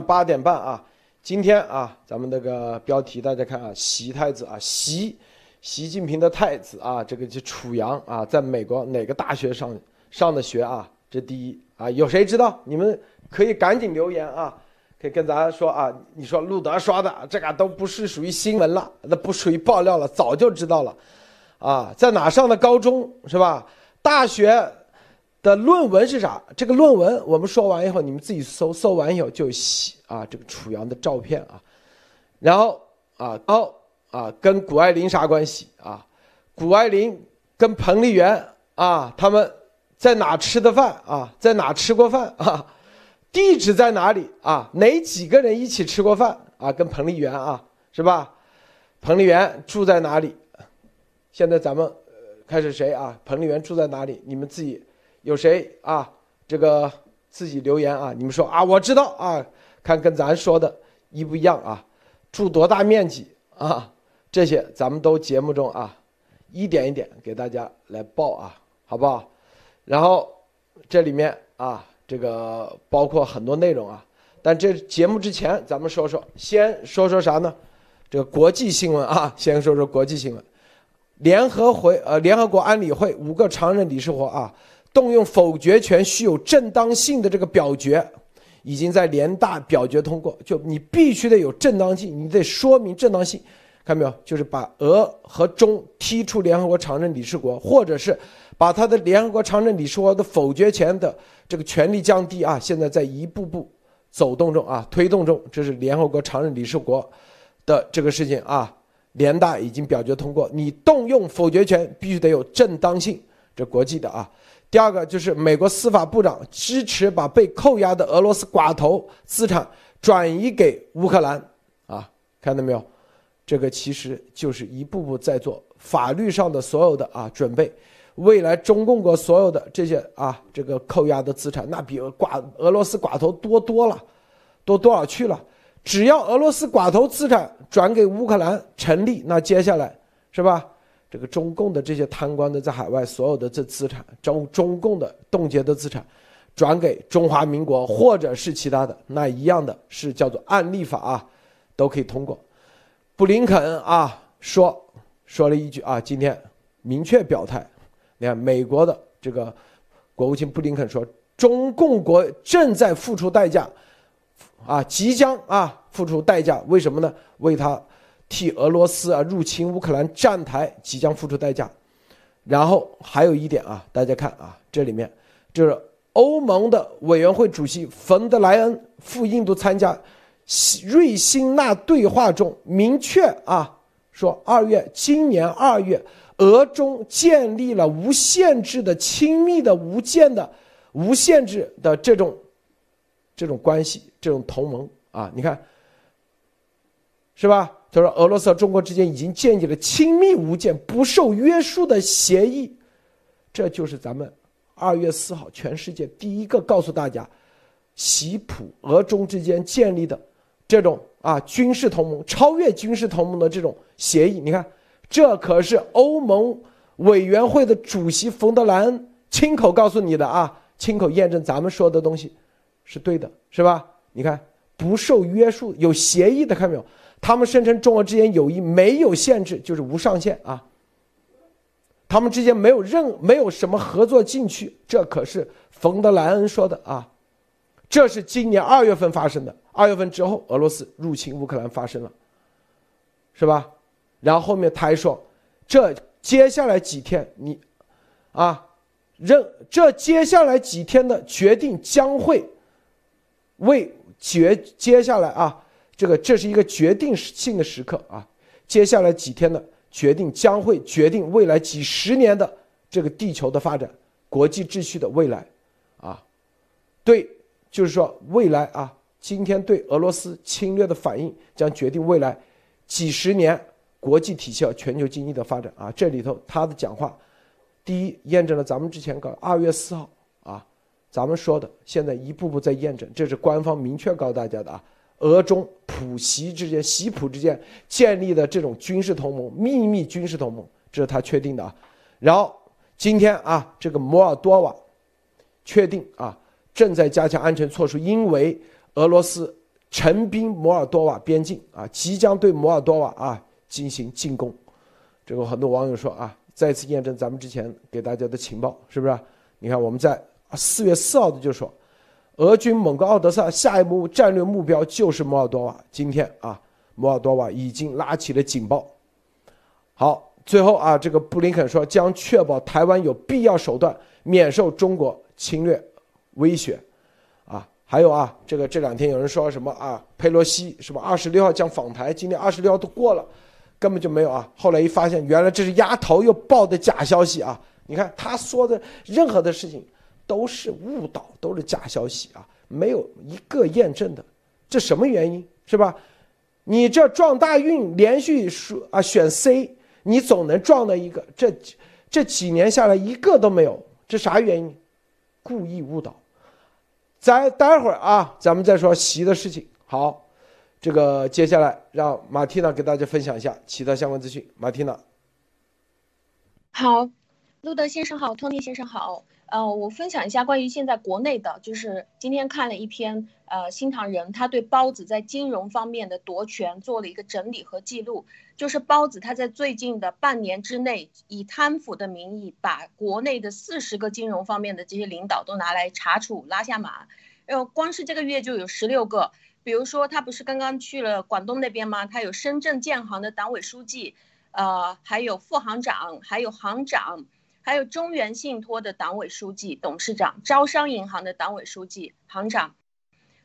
八点半啊，今天啊，咱们那个标题大家看啊，习太子啊，习习近平的太子啊，这个就楚阳啊，在美国哪个大学上上的学啊？这第一啊，有谁知道？你们可以赶紧留言啊，可以跟咱说啊，你说路德刷的这个都不是属于新闻了，那不属于爆料了，早就知道了，啊，在哪上的高中是吧？大学。的论文是啥？这个论文我们说完以后，你们自己搜，搜完以后就洗啊，这个楚阳的照片啊，然后啊，哦啊，跟谷爱凌啥关系啊？谷爱凌跟彭丽媛啊，他们在哪吃的饭啊？在哪吃过饭啊？地址在哪里啊？哪几个人一起吃过饭啊？跟彭丽媛啊，是吧？彭丽媛住在哪里？现在咱们开始谁啊？彭丽媛住在哪里？你们自己。有谁啊？这个自己留言啊！你们说啊，我知道啊，看跟咱说的一不一样啊？住多大面积啊？这些咱们都节目中啊，一点一点给大家来报啊，好不好？然后这里面啊，这个包括很多内容啊。但这节目之前，咱们说说，先说说啥呢？这个国际新闻啊，先说说国际新闻。联合会呃，联合国安理会五个常任理事国啊。动用否决权需有正当性。的这个表决，已经在联大表决通过。就你必须得有正当性，你得说明正当性，看到没有？就是把俄和中踢出联合国常任理事国，或者是把他的联合国常任理事国的否决权的这个权力降低啊。现在在一步步走动中啊，推动中，这是联合国常任理事国的这个事情啊。联大已经表决通过，你动用否决权必须得有正当性，这国际的啊。第二个就是美国司法部长支持把被扣押的俄罗斯寡头资产转移给乌克兰，啊，看到没有？这个其实就是一步步在做法律上的所有的啊准备，未来中共国所有的这些啊这个扣押的资产，那比寡俄罗斯寡头多多了，多多少去了？只要俄罗斯寡头资产转给乌克兰成立，那接下来是吧？这个中共的这些贪官的在海外所有的这资产，中中共的冻结的资产，转给中华民国或者是其他的，那一样的是叫做案例法啊，都可以通过。布林肯啊说说了一句啊，今天明确表态，你看美国的这个国务卿布林肯说，中共国正在付出代价，啊，即将啊付出代价，为什么呢？为他。替俄罗斯啊入侵乌克兰站台即将付出代价，然后还有一点啊，大家看啊，这里面就是欧盟的委员会主席冯德莱恩赴印度参加瑞辛纳对话中明确啊说，二月今年二月，俄中建立了无限制的亲密的无间的无限制的这种这种关系，这种同盟啊，你看是吧？他说：“俄罗斯和中国之间已经建立了亲密无间、不受约束的协议，这就是咱们二月四号全世界第一个告诉大家，习普俄中之间建立的这种啊军事同盟、超越军事同盟的这种协议。你看，这可是欧盟委员会的主席冯德莱恩亲口告诉你的啊，亲口验证咱们说的东西是对的，是吧？你看，不受约束、有协议的，看没有？”他们声称中俄之间友谊没有限制，就是无上限啊。他们之间没有任没有什么合作禁区，这可是冯德莱恩说的啊。这是今年二月份发生的，二月份之后，俄罗斯入侵乌克兰发生了，是吧？然后后面他还说，这接下来几天你，啊，任这接下来几天的决定将会为决接下来啊。这个这是一个决定性的时刻啊！接下来几天的决定将会决定未来几十年的这个地球的发展、国际秩序的未来，啊，对，就是说未来啊，今天对俄罗斯侵略的反应将决定未来几十年国际体系和全球经济的发展啊！这里头他的讲话，第一验证了咱们之前搞二月四号啊，咱们说的，现在一步步在验证，这是官方明确告诉大家的啊。俄中普习之间、习普之间建立的这种军事同盟、秘密军事同盟，这是他确定的啊。然后今天啊，这个摩尔多瓦确定啊，正在加强安全措施，因为俄罗斯陈兵摩尔多瓦边境啊，即将对摩尔多瓦啊进行进攻。这个很多网友说啊，再次验证咱们之前给大家的情报，是不是？你看我们在四月四号的就说，俄军猛攻奥德萨，下一步战略目标就是摩尔多瓦。今天啊，摩尔多瓦已经拉起了警报。好，最后啊，这个布林肯说将确保台湾有必要手段免受中国侵略威胁。啊还有啊，这个这两天有人说什么啊？佩洛西什么二十六号将访台，今天二十六号都过了，根本就没有啊。后来一发现，原来这是丫头又报的假消息啊！你看他说的任何的事情都是误导，都是假消息啊，没有一个验证的。这什么原因是吧？你这撞大运连续说啊选 C，你总能撞到一个。这这几年下来一个都没有，这啥原因？故意误导。咱待会儿啊，咱们再说习的事情。好，这个接下来让马蒂娜给大家分享一下其他相关资讯。马蒂娜，好，路德先生好，托尼先生好。呃，我分享一下关于现在国内的，就是今天看了一篇呃新唐人，他对包子在金融方面的夺权做了一个整理和记录。就是包子他在最近的半年之内，以贪腐的名义，把国内的四十个金融方面的这些领导都拿来查处拉下马。呃，光是这个月就有十六个。比如说他不是刚刚去了广东那边吗？他有深圳建行的党委书记，呃，还有副行长，还有行长。还有中原信托的党委书记、董事长，招商银行的党委书记、行长，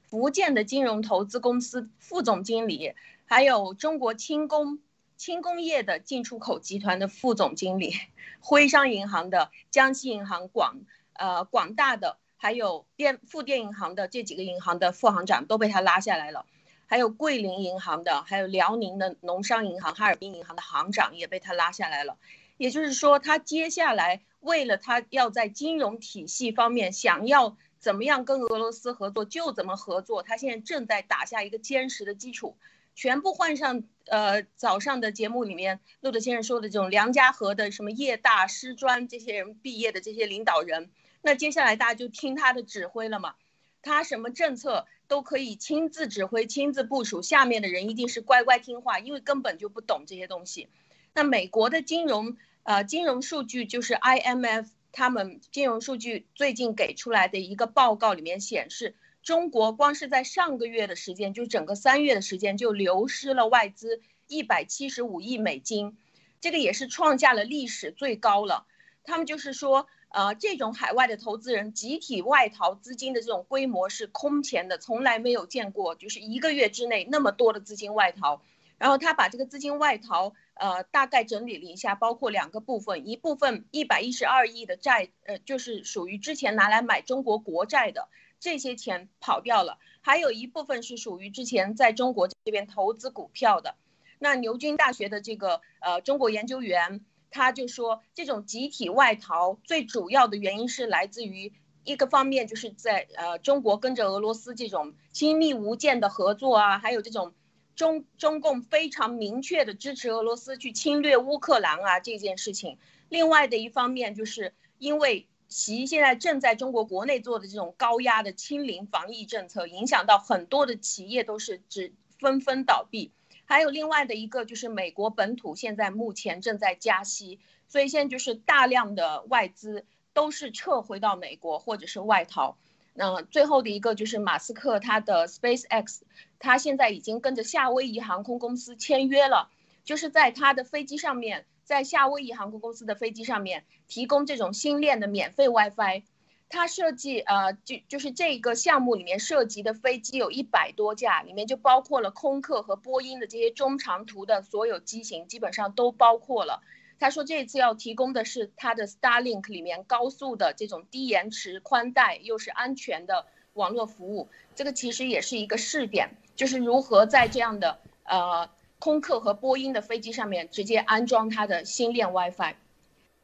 福建的金融投资公司副总经理，还有中国轻工轻工业的进出口集团的副总经理，徽商银行的、江西银行、广呃广大的，还有电富电银行的这几个银行的副行长都被他拉下来了，还有桂林银行的，还有辽宁的农商银行、哈尔滨银行的行长也被他拉下来了。也就是说，他接下来为了他要在金融体系方面想要怎么样跟俄罗斯合作就怎么合作，他现在正在打下一个坚实的基础。全部换上，呃，早上的节目里面陆德先生说的这种梁家河的什么叶大师专这些人毕业的这些领导人，那接下来大家就听他的指挥了嘛？他什么政策都可以亲自指挥、亲自部署，下面的人一定是乖乖听话，因为根本就不懂这些东西。那美国的金融。呃，金融数据就是 IMF 他们金融数据最近给出来的一个报告里面显示，中国光是在上个月的时间，就整个三月的时间就流失了外资一百七十五亿美金，这个也是创下了历史最高了。他们就是说，呃，这种海外的投资人集体外逃资金的这种规模是空前的，从来没有见过，就是一个月之内那么多的资金外逃。然后他把这个资金外逃，呃，大概整理了一下，包括两个部分，一部分一百一十二亿的债，呃，就是属于之前拿来买中国国债的这些钱跑掉了，还有一部分是属于之前在中国这边投资股票的。那牛津大学的这个呃中国研究员他就说，这种集体外逃最主要的原因是来自于一个方面，就是在呃中国跟着俄罗斯这种亲密无间的合作啊，还有这种。中中共非常明确的支持俄罗斯去侵略乌克兰啊这件事情。另外的一方面，就是因为习现在正在中国国内做的这种高压的清零防疫政策，影响到很多的企业都是只纷纷倒闭。还有另外的一个就是美国本土现在目前正在加息，所以现在就是大量的外资都是撤回到美国或者是外逃。那最后的一个就是马斯克他的 Space X，他现在已经跟着夏威夷航空公司签约了，就是在他的飞机上面，在夏威夷航空公司的飞机上面提供这种星链的免费 WiFi。他设计呃就就是这个项目里面涉及的飞机有一百多架，里面就包括了空客和波音的这些中长途的所有机型，基本上都包括了。他说这次要提供的是他的 Starlink 里面高速的这种低延迟宽带又是安全的网络服务，这个其实也是一个试点，就是如何在这样的呃空客和波音的飞机上面直接安装它的星链 WiFi。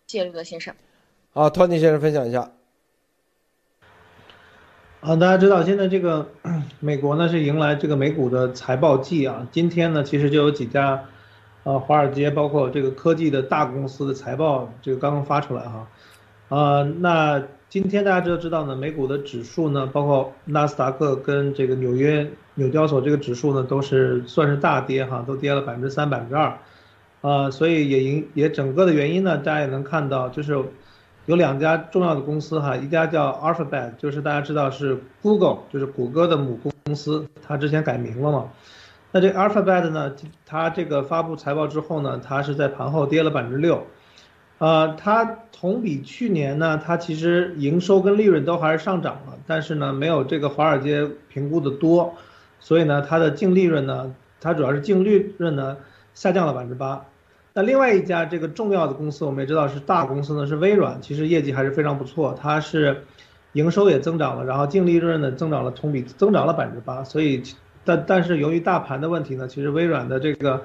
谢谢陆德先生。好，Tony 先生分享一下。啊，大家知道现在这个 美国呢是迎来这个美股的财报季啊，今天呢其实就有几家。啊，华尔街包括这个科技的大公司的财报，这个刚刚发出来哈，啊，那今天大家都知道呢，美股的指数呢，包括纳斯达克跟这个纽约纽交所这个指数呢，都是算是大跌哈，都跌了百分之三、百分之二，呃，所以也影也整个的原因呢，大家也能看到，就是有两家重要的公司哈，一家叫 Alphabet，就是大家知道是 Google，就是谷歌的母公司，它之前改名了嘛。那这 Alphabet 呢，它这个发布财报之后呢，它是在盘后跌了百分之六。呃，它同比去年呢，它其实营收跟利润都还是上涨了，但是呢，没有这个华尔街评估的多，所以呢，它的净利润呢，它主要是净利润呢下降了百分之八。那另外一家这个重要的公司，我们也知道是大公司呢，是微软，其实业绩还是非常不错，它是营收也增长了，然后净利润呢增长了，同比增长了百分之八。所以，但但是由于大盘的问题呢，其实微软的这个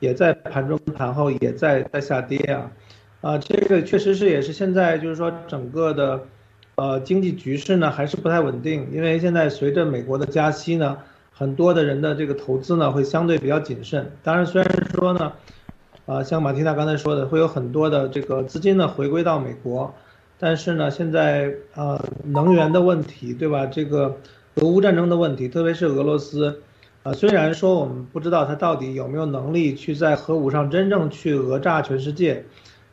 也在盘中盘后也在在下跌啊。啊，这个确实是也是现在就是说整个的，呃，经济局势呢还是不太稳定，因为现在随着美国的加息呢，很多的人的这个投资呢会相对比较谨慎。当然，虽然说呢，啊，像马蒂娜刚才说的，会有很多的这个资金呢回归到美国，但是呢，现在啊，能源的问题，对吧？这个俄乌战争的问题，特别是俄罗斯，啊，虽然说我们不知道他到底有没有能力去在核武上真正去讹诈全世界。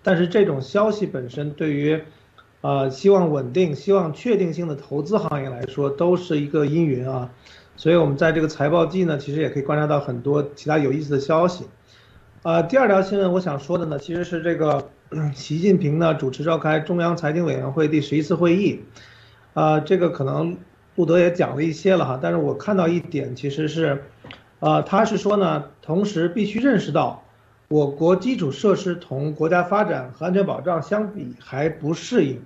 但是这种消息本身对于，呃，希望稳定、希望确定性的投资行业来说，都是一个阴云啊。所以，我们在这个财报季呢，其实也可以观察到很多其他有意思的消息。呃，第二条新闻我想说的呢，其实是这个习近平呢主持召开中央财经委员会第十一次会议。啊，这个可能布德也讲了一些了哈，但是我看到一点其实是，呃，他是说呢，同时必须认识到。我国基础设施同国家发展和安全保障相比还不适应，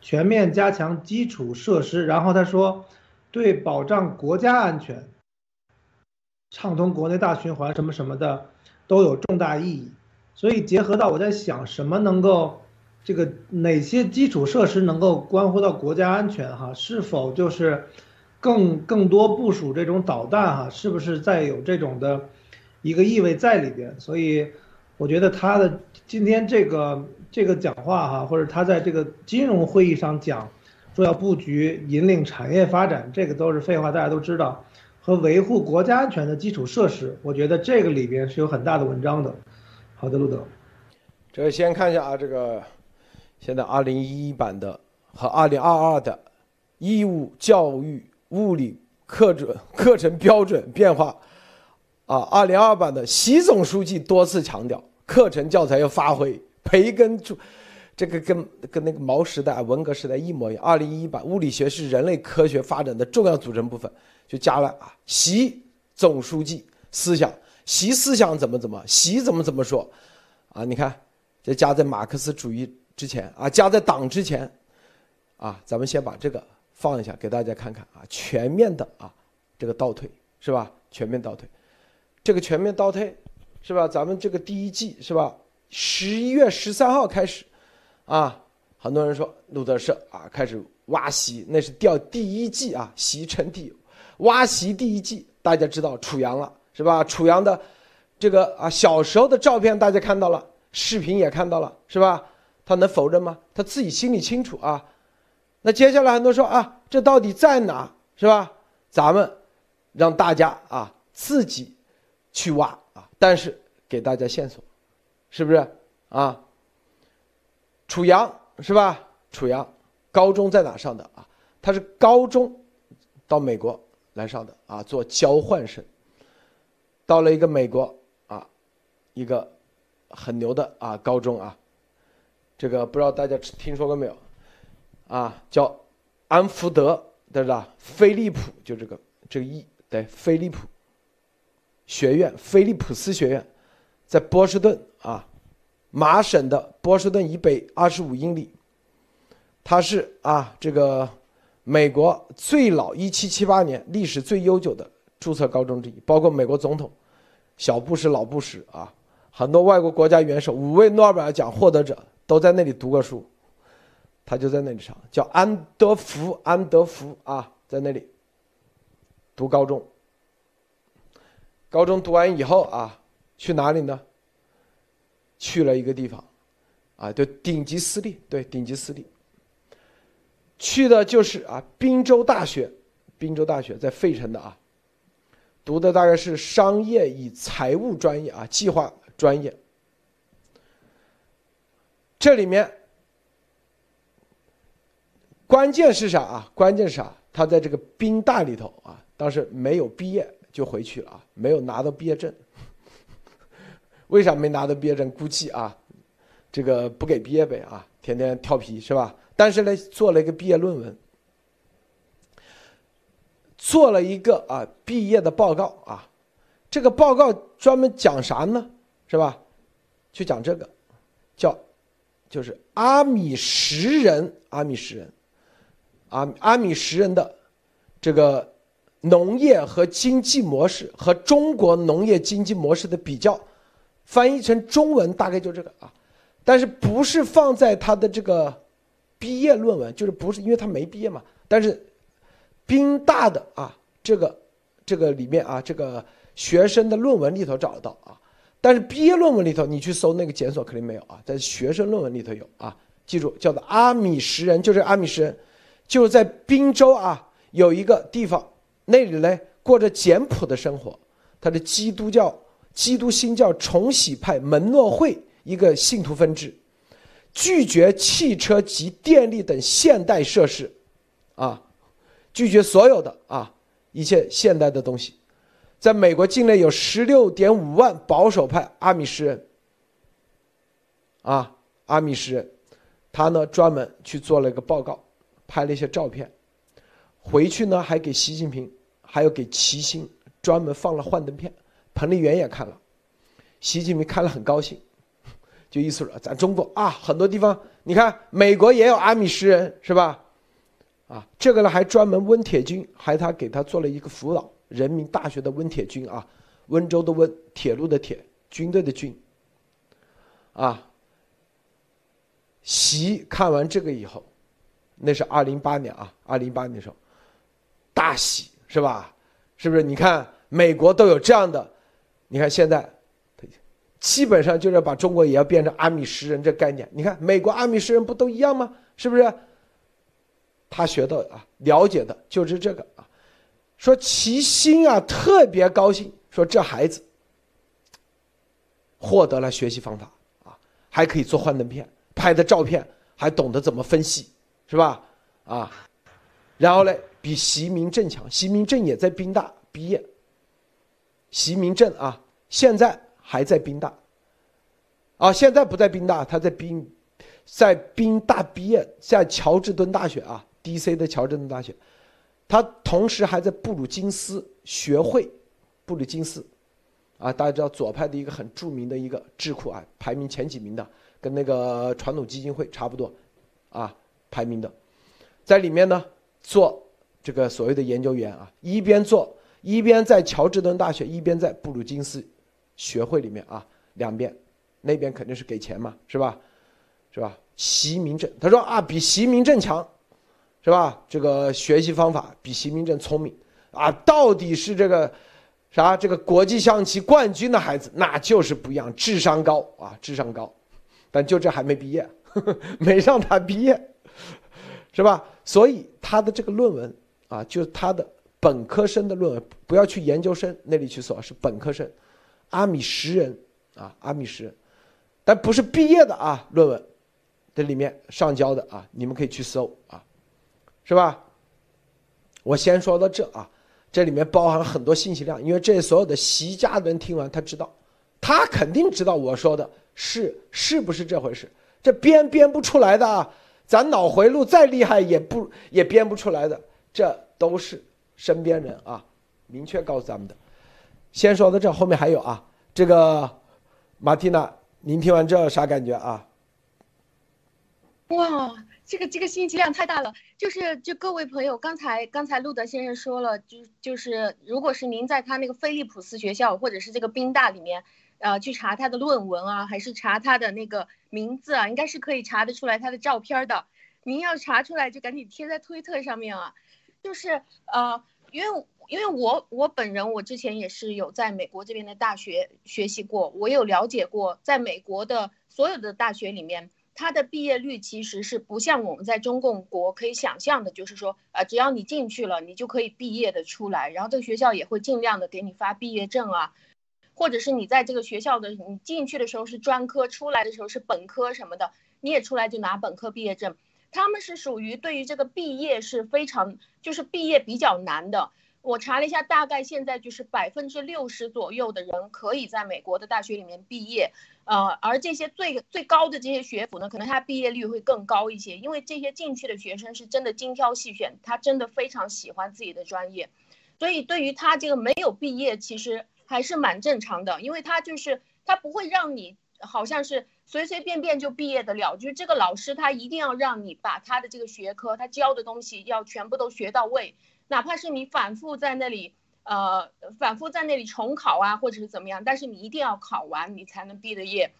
全面加强基础设施。然后他说，对保障国家安全、畅通国内大循环什么什么的都有重大意义。所以结合到我在想，什么能够这个哪些基础设施能够关乎到国家安全？哈，是否就是更更多部署这种导弹？哈，是不是再有这种的？一个意味在里边，所以我觉得他的今天这个这个讲话哈，或者他在这个金融会议上讲，说要布局引领产业发展，这个都是废话，大家都知道，和维护国家安全的基础设施，我觉得这个里边是有很大的文章的。好的，路德，这先看一下啊，这个现在二零一一版的和二零二二的义务教育物理课准课程标准变化。啊，二零二版的习总书记多次强调，课程教材要发挥培根主，这个跟跟那个毛时代、文革时代一模一样。二零一一版物理学是人类科学发展的重要组成部分，就加了啊，习总书记思想，习思想怎么怎么，习怎么怎么说，啊，你看，这加在马克思主义之前啊，加在党之前，啊，咱们先把这个放一下，给大家看看啊，全面的啊，这个倒退是吧？全面倒退。这个全面倒退，是吧？咱们这个第一季是吧？十一月十三号开始，啊，很多人说路德社啊开始挖席，那是掉第一季啊，习称帝，挖席第一季，大家知道楚阳了是吧？楚阳的这个啊小时候的照片大家看到了，视频也看到了是吧？他能否认吗？他自己心里清楚啊。那接下来很多说啊，这到底在哪是吧？咱们让大家啊自己。去挖啊！但是给大家线索，是不是啊？楚阳是吧？楚阳高中在哪上的啊？他是高中到美国来上的啊，做交换生。到了一个美国啊，一个很牛的啊高中啊，这个不知道大家听说过没有？啊，叫安福德对吧？飞利浦就这个这个一对飞利浦。学院，菲利普斯学院，在波士顿啊，麻省的波士顿以北二十五英里。它是啊，这个美国最老一七七八年历史最悠久的注册高中之一，包括美国总统小布什、老布什啊，很多外国国家元首、五位诺贝尔奖获得者都在那里读过书。他就在那里上，叫安德福，安德福啊，在那里读高中。高中读完以后啊，去哪里呢？去了一个地方，啊，对，顶级私立，对，顶级私立。去的就是啊滨州大学，滨州大学在费城的啊，读的大概是商业与财务专业啊，计划专业。这里面关键是啥啊？关键是啥？他在这个兵大里头啊，当时没有毕业就回去了啊，没有拿到毕业证。为啥没拿到毕业证？估计啊，这个不给毕业呗啊，天天调皮是吧？但是呢，做了一个毕业论文，做了一个啊毕业的报告啊，这个报告专门讲啥呢？是吧？就讲这个，叫就是阿米什人，阿米什人，阿阿米什人的这个农业和经济模式和中国农业经济模式的比较。翻译成中文大概就这个啊，但是不是放在他的这个毕业论文，就是不是因为他没毕业嘛？但是宾大的啊，这个这个里面啊，这个学生的论文里头找得到啊，但是毕业论文里头你去搜那个检索肯定没有啊，在学生论文里头有啊。记住，叫做阿米什人，就是阿米什人，就是在滨州啊有一个地方，那里呢过着简朴的生活，他的基督教。基督新教重洗派门诺会一个信徒分支，拒绝汽车及电力等现代设施，啊，拒绝所有的啊一切现代的东西，在美国境内有十六点五万保守派阿米什人，啊，阿米什人，他呢专门去做了一个报告，拍了一些照片，回去呢还给习近平，还有给齐星专门放了幻灯片。彭丽媛也看了，习近平看了很高兴，就意思说咱中国啊，很多地方你看，美国也有阿米什人是吧？啊，这个呢还专门温铁军，还他给他做了一个辅导，人民大学的温铁军啊，温州的温，铁路的铁，军队的军。啊，习看完这个以后，那是二零八年啊，二零八年的时候，大喜是吧？是不是？你看美国都有这样的。你看现在，基本上就是把中国也要变成阿米什人这概念。你看美国阿米什人不都一样吗？是不是？他学到啊，了解的就是这个啊。说其心啊特别高兴，说这孩子获得了学习方法啊，还可以做幻灯片，拍的照片还懂得怎么分析，是吧？啊，然后嘞，比习明正强，习明正也在宾大毕业。习明正啊，现在还在宾大，啊，现在不在宾大，他在宾，在宾大毕业，在乔治敦大学啊，D.C. 的乔治敦大学，他同时还在布鲁金斯学会，布鲁金斯，啊，大家知道左派的一个很著名的一个智库啊，排名前几名的，跟那个传统基金会差不多，啊，排名的，在里面呢做这个所谓的研究员啊，一边做。一边在乔治敦大学，一边在布鲁金斯学会里面啊，两边，那边肯定是给钱嘛，是吧？是吧？习明正他说啊，比习明正强，是吧？这个学习方法比习明正聪明啊，到底是这个啥？这个国际象棋冠军的孩子，那就是不一样，智商高啊，智商高，但就这还没毕业，没让他毕业，是吧？所以他的这个论文啊，就他的。本科生的论文不要去研究生那里去搜，是本科生，阿米什人啊，阿米什人，但不是毕业的啊，论文，这里面上交的啊，你们可以去搜啊，是吧？我先说到这啊，这里面包含很多信息量，因为这所有的习家人听完他知道，他肯定知道我说的是是不是这回事，这编编不出来的啊，咱脑回路再厉害也不也编不出来的，这都是。身边人啊，明确告诉咱们的。先说到这，后面还有啊。这个马蒂娜，您听完这啥感觉啊？哇，这个这个信息量太大了。就是就各位朋友，刚才刚才路德先生说了，就就是如果是您在他那个菲利普斯学校或者是这个宾大里面，呃，去查他的论文啊，还是查他的那个名字啊，应该是可以查得出来他的照片的。您要查出来，就赶紧贴在推特上面啊。就是呃，因为因为我我本人我之前也是有在美国这边的大学学习过，我有了解过，在美国的所有的大学里面，它的毕业率其实是不像我们在中共国可以想象的，就是说，呃，只要你进去了，你就可以毕业的出来，然后这个学校也会尽量的给你发毕业证啊，或者是你在这个学校的你进去的时候是专科，出来的时候是本科什么的，你也出来就拿本科毕业证。他们是属于对于这个毕业是非常，就是毕业比较难的。我查了一下，大概现在就是百分之六十左右的人可以在美国的大学里面毕业，呃，而这些最最高的这些学府呢，可能它毕业率会更高一些，因为这些进去的学生是真的精挑细选，他真的非常喜欢自己的专业，所以对于他这个没有毕业，其实还是蛮正常的，因为他就是他不会让你好像是随随便便就毕业得了，就是这个老师他一定要让你把他的这个学科他教的东西要全部都学到位。哪怕是你反复在那里，呃，反复在那里重考啊，或者是怎么样，但是你一定要考完，你才能毕的业。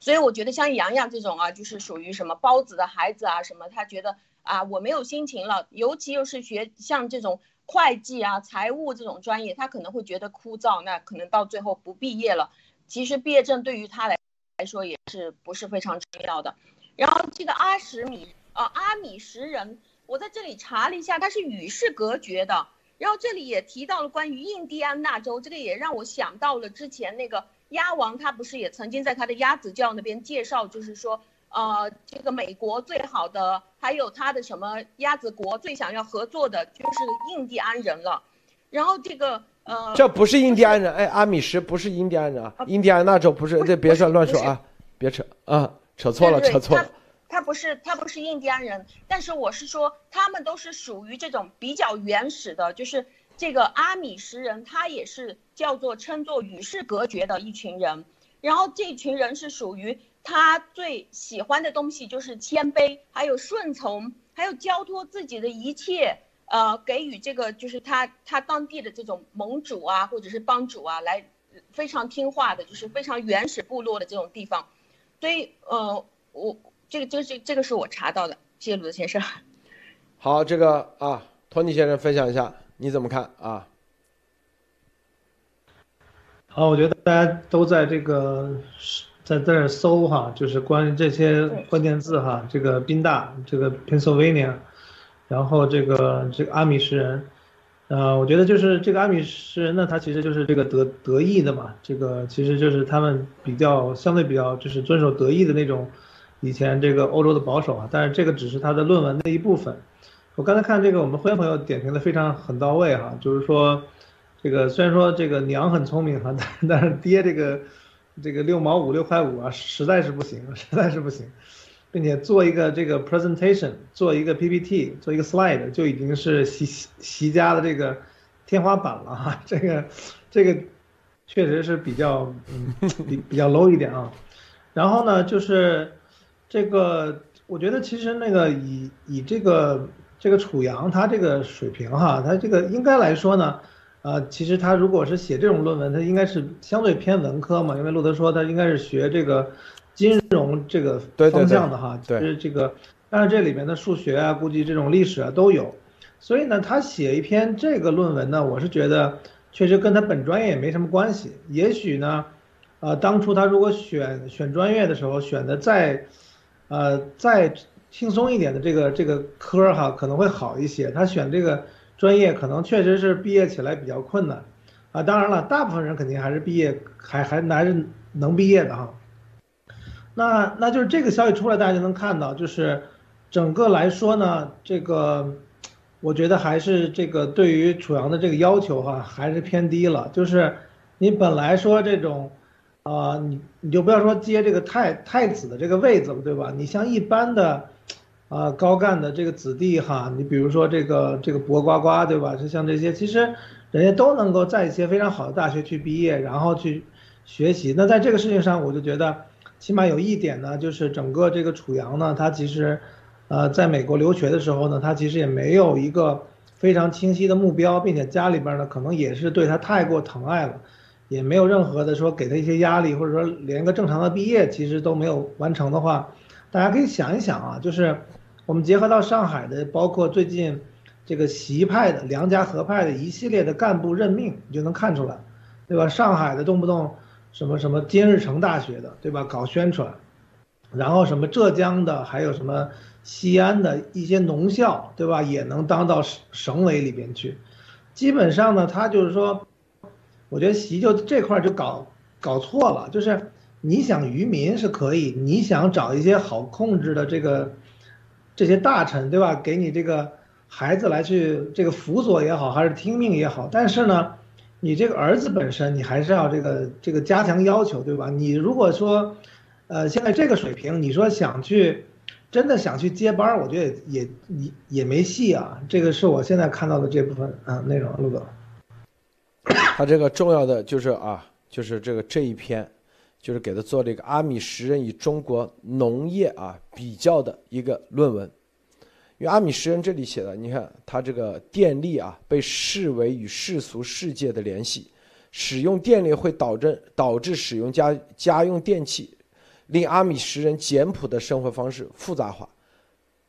所以我觉得像洋洋这种啊，就是属于什么包子的孩子啊，什么他觉得啊，我没有心情了，尤其又是学像这种会计啊、财务这种专业，他可能会觉得枯燥，那可能到最后不毕业了。其实毕业证对于他来来说也是不是非常重要的。然后这个阿什米，呃，阿米什人。我在这里查了一下，他是与世隔绝的。然后这里也提到了关于印第安纳州，这个也让我想到了之前那个鸭王，他不是也曾经在他的鸭子教那边介绍，就是说，呃，这个美国最好的，还有他的什么鸭子国最想要合作的就是印第安人了。然后这个呃，这不是印第安人，哎，阿米什不是印第安人啊，印第安纳州不是，这别说乱说啊，别扯啊，扯错了，扯错了。他不是他不是印第安人，但是我是说，他们都是属于这种比较原始的，就是这个阿米什人，他也是叫做称作与世隔绝的一群人。然后这群人是属于他最喜欢的东西就是谦卑，还有顺从，还有交托自己的一切，呃，给予这个就是他他当地的这种盟主啊，或者是帮主啊，来非常听话的，就是非常原始部落的这种地方。所以，呃，我。这个就是这个是我查到的，谢谢鲁德先生。好，这个啊，托尼先生分享一下，你怎么看啊？好，我觉得大家都在这个在在这搜哈，就是关于这些关键字哈，这个宾大，这个 Pennsylvania，然后这个这个阿米什人，呃，我觉得就是这个阿米什人呢，他其实就是这个德德意的嘛，这个其实就是他们比较相对比较就是遵守德意的那种。以前这个欧洲的保守啊，但是这个只是他的论文的一部分。我刚才看这个，我们会员朋友点评的非常很到位哈，就是说，这个虽然说这个娘很聪明哈，但但是爹这个这个六毛五六块五啊，实在是不行，实在是不行，并且做一个这个 presentation，做一个 PPT，做一个 slide 就已经是习习家的这个天花板了哈，这个这个确实是比较嗯比比较 low 一点啊。然后呢，就是。这个我觉得其实那个以以这个这个楚阳他这个水平哈，他这个应该来说呢，呃，其实他如果是写这种论文，他应该是相对偏文科嘛，因为路德说他应该是学这个金融这个方向的哈，就是这个，但是这里面的数学啊，估计这种历史啊都有，所以呢，他写一篇这个论文呢，我是觉得确实跟他本专业也没什么关系，也许呢，呃，当初他如果选选专业的时候选的再。呃，再轻松一点的这个这个科哈可能会好一些。他选这个专业可能确实是毕业起来比较困难，啊，当然了，大部分人肯定还是毕业还还还是能毕业的哈。那那就是这个消息出来，大家就能看到，就是整个来说呢，这个我觉得还是这个对于楚阳的这个要求哈还是偏低了。就是你本来说这种。啊，你你就不要说接这个太太子的这个位子了，对吧？你像一般的，啊高干的这个子弟哈，你比如说这个这个博呱呱，对吧？就像这些，其实人家都能够在一些非常好的大学去毕业，然后去学习。那在这个事情上，我就觉得，起码有一点呢，就是整个这个楚阳呢，他其实，呃，在美国留学的时候呢，他其实也没有一个非常清晰的目标，并且家里边呢，可能也是对他太过疼爱了。也没有任何的说给他一些压力，或者说连个正常的毕业其实都没有完成的话，大家可以想一想啊，就是我们结合到上海的，包括最近这个习派的、梁家河派的一系列的干部任命，你就能看出来，对吧？上海的动不动什么什么金日成大学的，对吧？搞宣传，然后什么浙江的，还有什么西安的一些农校，对吧？也能当到省省委里边去。基本上呢，他就是说，我觉得习就这块就搞搞错了，就是你想愚民是可以，你想找一些好控制的这个这些大臣，对吧？给你这个孩子来去这个辅佐也好，还是听命也好，但是呢。你这个儿子本身，你还是要这个这个加强要求，对吧？你如果说，呃，现在这个水平，你说想去，真的想去接班儿，我觉得也也也没戏啊。这个是我现在看到的这部分啊内容，陆总。他这个重要的就是啊，就是这个这一篇，就是给他做了一个阿米什人与中国农业啊比较的一个论文。因为阿米什人这里写的，你看他这个电力啊，被视为与世俗世界的联系，使用电力会导致导致使用家家用电器，令阿米什人简朴的生活方式复杂化，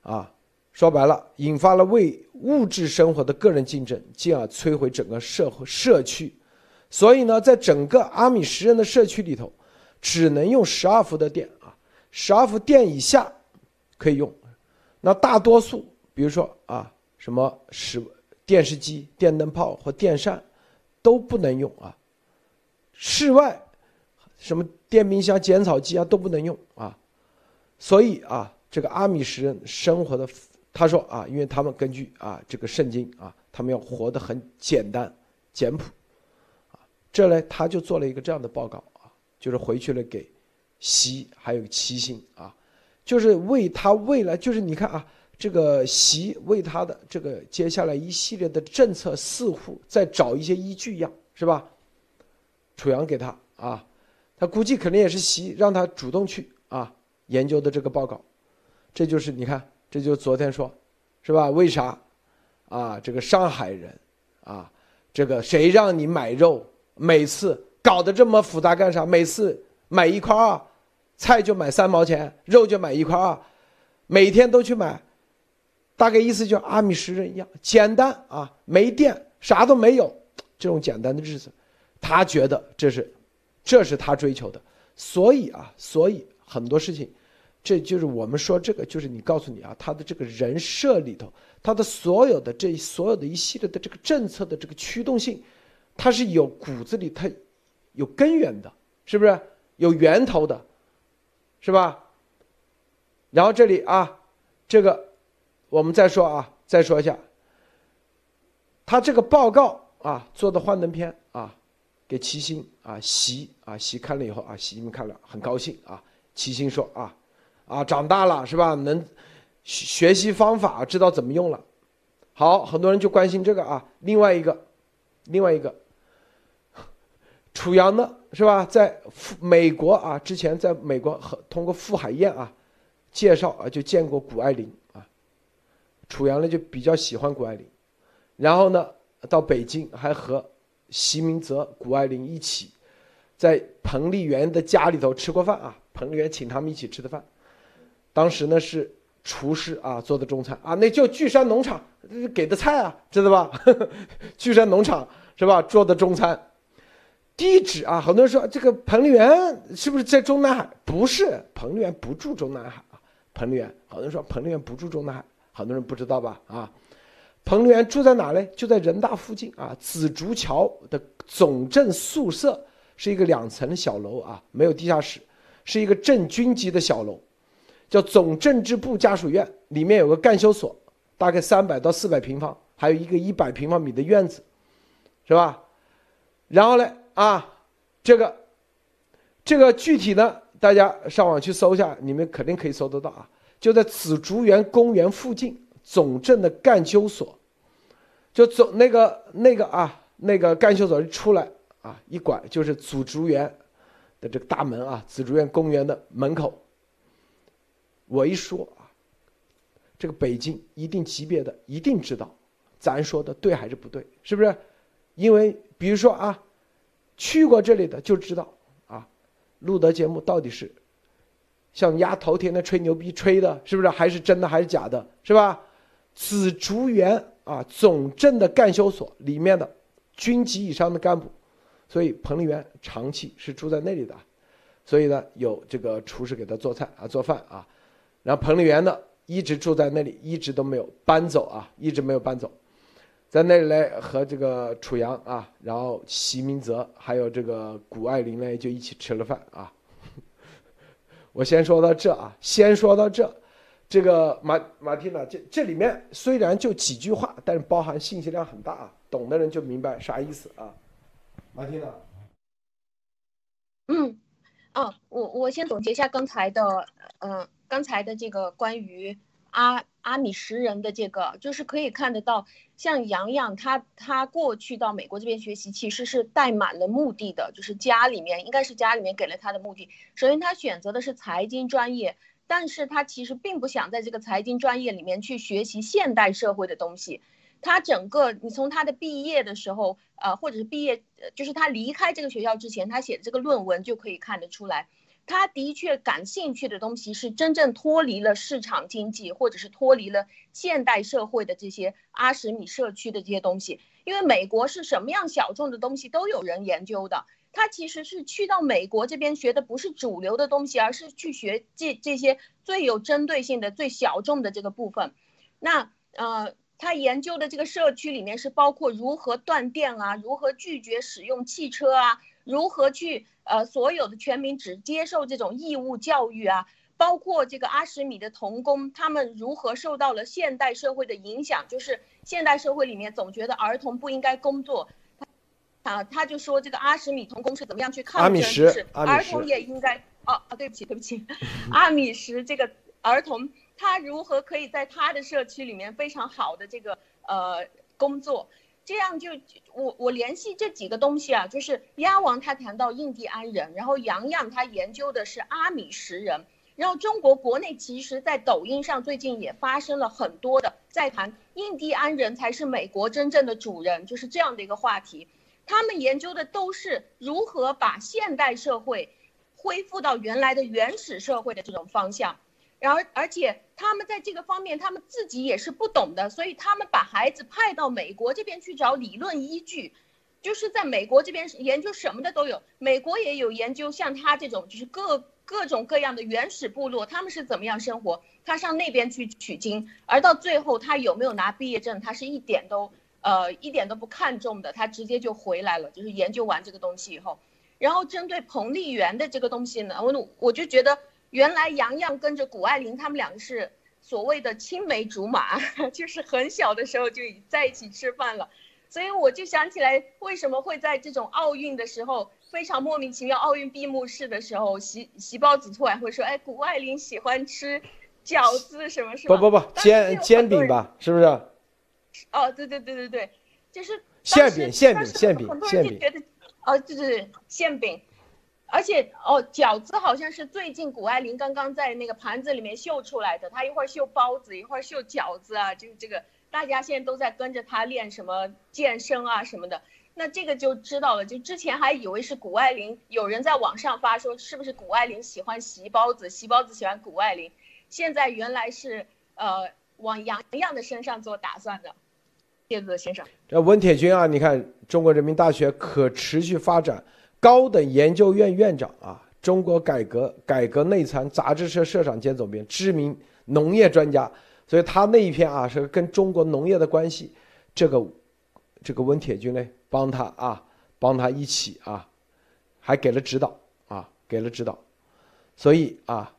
啊，说白了，引发了为物质生活的个人竞争，进而摧毁整个社会社区。所以呢，在整个阿米什人的社区里头，只能用十二伏的电啊，十二伏电以下可以用。那大多数，比如说啊，什么使电视机、电灯泡或电扇都不能用啊。室外什么电冰箱、剪草机啊都不能用啊。所以啊，这个阿米什人生活的，他说啊，因为他们根据啊这个圣经啊，他们要活得很简单、简朴啊。这呢，他就做了一个这样的报告啊，就是回去了给习还有齐心啊。就是为他未来，就是你看啊，这个习为他的这个接下来一系列的政策，似乎在找一些依据一样，是吧？楚阳给他啊，他估计肯定也是习让他主动去啊研究的这个报告，这就是你看，这就昨天说，是吧？为啥啊？这个上海人啊，这个谁让你买肉？每次搞得这么复杂干啥？每次买一块二。菜就买三毛钱，肉就买一块二，每天都去买，大概意思就阿米什人一样简单啊，没电啥都没有，这种简单的日子，他觉得这是，这是他追求的，所以啊，所以很多事情，这就是我们说这个就是你告诉你啊，他的这个人设里头，他的所有的这所有的一系列的这个政策的这个驱动性，它是有骨子里它有根源的，是不是有源头的？是吧？然后这里啊，这个我们再说啊，再说一下，他这个报告啊做的幻灯片啊，给齐心啊习啊习看了以后啊，习们看了很高兴啊。齐心说啊啊长大了是吧？能学习方法，知道怎么用了。好，很多人就关心这个啊。另外一个，另外一个。楚阳呢，是吧？在美国啊，之前在美国和通过傅海燕啊介绍啊，就见过谷爱凌啊。楚阳呢就比较喜欢谷爱凌，然后呢到北京还和席明泽、谷爱凌一起在彭丽媛的家里头吃过饭啊。彭丽媛请他们一起吃的饭，当时呢是厨师啊做的中餐啊，那叫巨山农场给的菜啊，知道吧？巨山农场是吧？做的中餐。地址啊，很多人说这个彭丽媛是不是在中南海？不是，彭丽媛不住中南海啊。彭丽媛，好多人说彭丽媛不住中南海，很多人不知道吧？啊，彭丽媛住在哪嘞？就在人大附近啊，紫竹桥的总政宿舍是一个两层小楼啊，没有地下室，是一个正军级的小楼，叫总政治部家属院，里面有个干休所，大概三百到四百平方，还有一个一百平方米的院子，是吧？然后呢？啊，这个，这个具体呢，大家上网去搜一下，你们肯定可以搜得到啊。就在紫竹园公园附近，总政的干休所，就总那个那个啊，那个干休所一出来啊，一拐就是紫竹园的这个大门啊，紫竹园公园的门口。我一说啊，这个北京一定级别的一定知道，咱说的对还是不对，是不是？因为比如说啊。去过这里的就知道，啊，录的节目到底是像丫头天天吹牛逼吹的，是不是还是真的还是假的，是吧？紫竹园啊，总政的干休所里面的军级以上的干部，所以彭丽媛长期是住在那里的。所以呢有这个厨师给他做菜啊做饭啊，然后彭丽媛呢一直住在那里，一直都没有搬走啊，一直没有搬走，在那里呢和这个楚阳啊，然后席明泽还有这个谷爱凌呢就一起吃了饭啊。我先说到这啊，先说到这。这个马马蒂娜，这这里面虽然就几句话，但是包含信息量很大啊，懂的人就明白啥意思啊。马蒂娜，嗯，哦，我我先总结一下刚才的，嗯，刚才的这个关于阿阿米什人的这个，就是可以看得到，像洋洋他他过去到美国这边学习，其实是带满了目的的，就是家里面应该是家里面给了他的目的。首先他选择的是财经专业。但是他其实并不想在这个财经专业里面去学习现代社会的东西，他整个你从他的毕业的时候，呃，或者是毕业，就是他离开这个学校之前，他写的这个论文就可以看得出来，他的确感兴趣的东西是真正脱离了市场经济，或者是脱离了现代社会的这些阿什米社区的这些东西，因为美国是什么样小众的东西都有人研究的。他其实是去到美国这边学的不是主流的东西，而是去学这这些最有针对性的、最小众的这个部分。那呃，他研究的这个社区里面是包括如何断电啊，如何拒绝使用汽车啊，如何去呃所有的全民只接受这种义务教育啊，包括这个阿什米的童工，他们如何受到了现代社会的影响，就是现代社会里面总觉得儿童不应该工作。啊，他就说这个阿什米童工是怎么样去抗争，就是儿童也应该哦啊，对不起对不起，阿米什这个儿童他如何可以在他的社区里面非常好的这个呃工作，这样就我我联系这几个东西啊，就是鸭王他谈到印第安人，然后洋洋他研究的是阿米什人，然后中国国内其实在抖音上最近也发生了很多的在谈印第安人才是美国真正的主人，就是这样的一个话题。他们研究的都是如何把现代社会恢复到原来的原始社会的这种方向，然而，而且他们在这个方面他们自己也是不懂的，所以他们把孩子派到美国这边去找理论依据，就是在美国这边研究什么的都有，美国也有研究像他这种就是各各种各样的原始部落他们是怎么样生活，他上那边去取经，而到最后他有没有拿毕业证，他是一点都。呃，一点都不看重的，他直接就回来了。就是研究完这个东西以后，然后针对彭丽媛的这个东西呢，我我就觉得原来杨洋跟着谷爱凌他们两个是所谓的青梅竹马，就是很小的时候就在一起吃饭了。所以我就想起来，为什么会在这种奥运的时候非常莫名其妙，奥运闭幕式的时候，席席包子突然会说，哎，谷爱凌喜欢吃饺子什么什么？不不不，煎煎饼吧，是不是？哦，对对对对对，就是馅饼，馅饼，馅饼，很多人就觉得，哦，对对对，馅饼，而且哦，饺子好像是最近谷爱凌刚刚在那个盘子里面秀出来的，她一会儿秀包子，一会儿秀饺子啊，就这个，大家现在都在跟着她练什么健身啊什么的，那这个就知道了，就之前还以为是谷爱凌，有人在网上发说是不是谷爱凌喜欢席包子，席包子喜欢谷爱凌，现在原来是呃往杨洋的身上做打算的。叶子先生，这温铁军啊，你看中国人民大学可持续发展高等研究院院长啊，中国改革改革内参杂志社社长兼总编，知名农业专家，所以他那一篇啊是跟中国农业的关系，这个这个温铁军呢帮他啊帮他一起啊，还给了指导啊给了指导，所以啊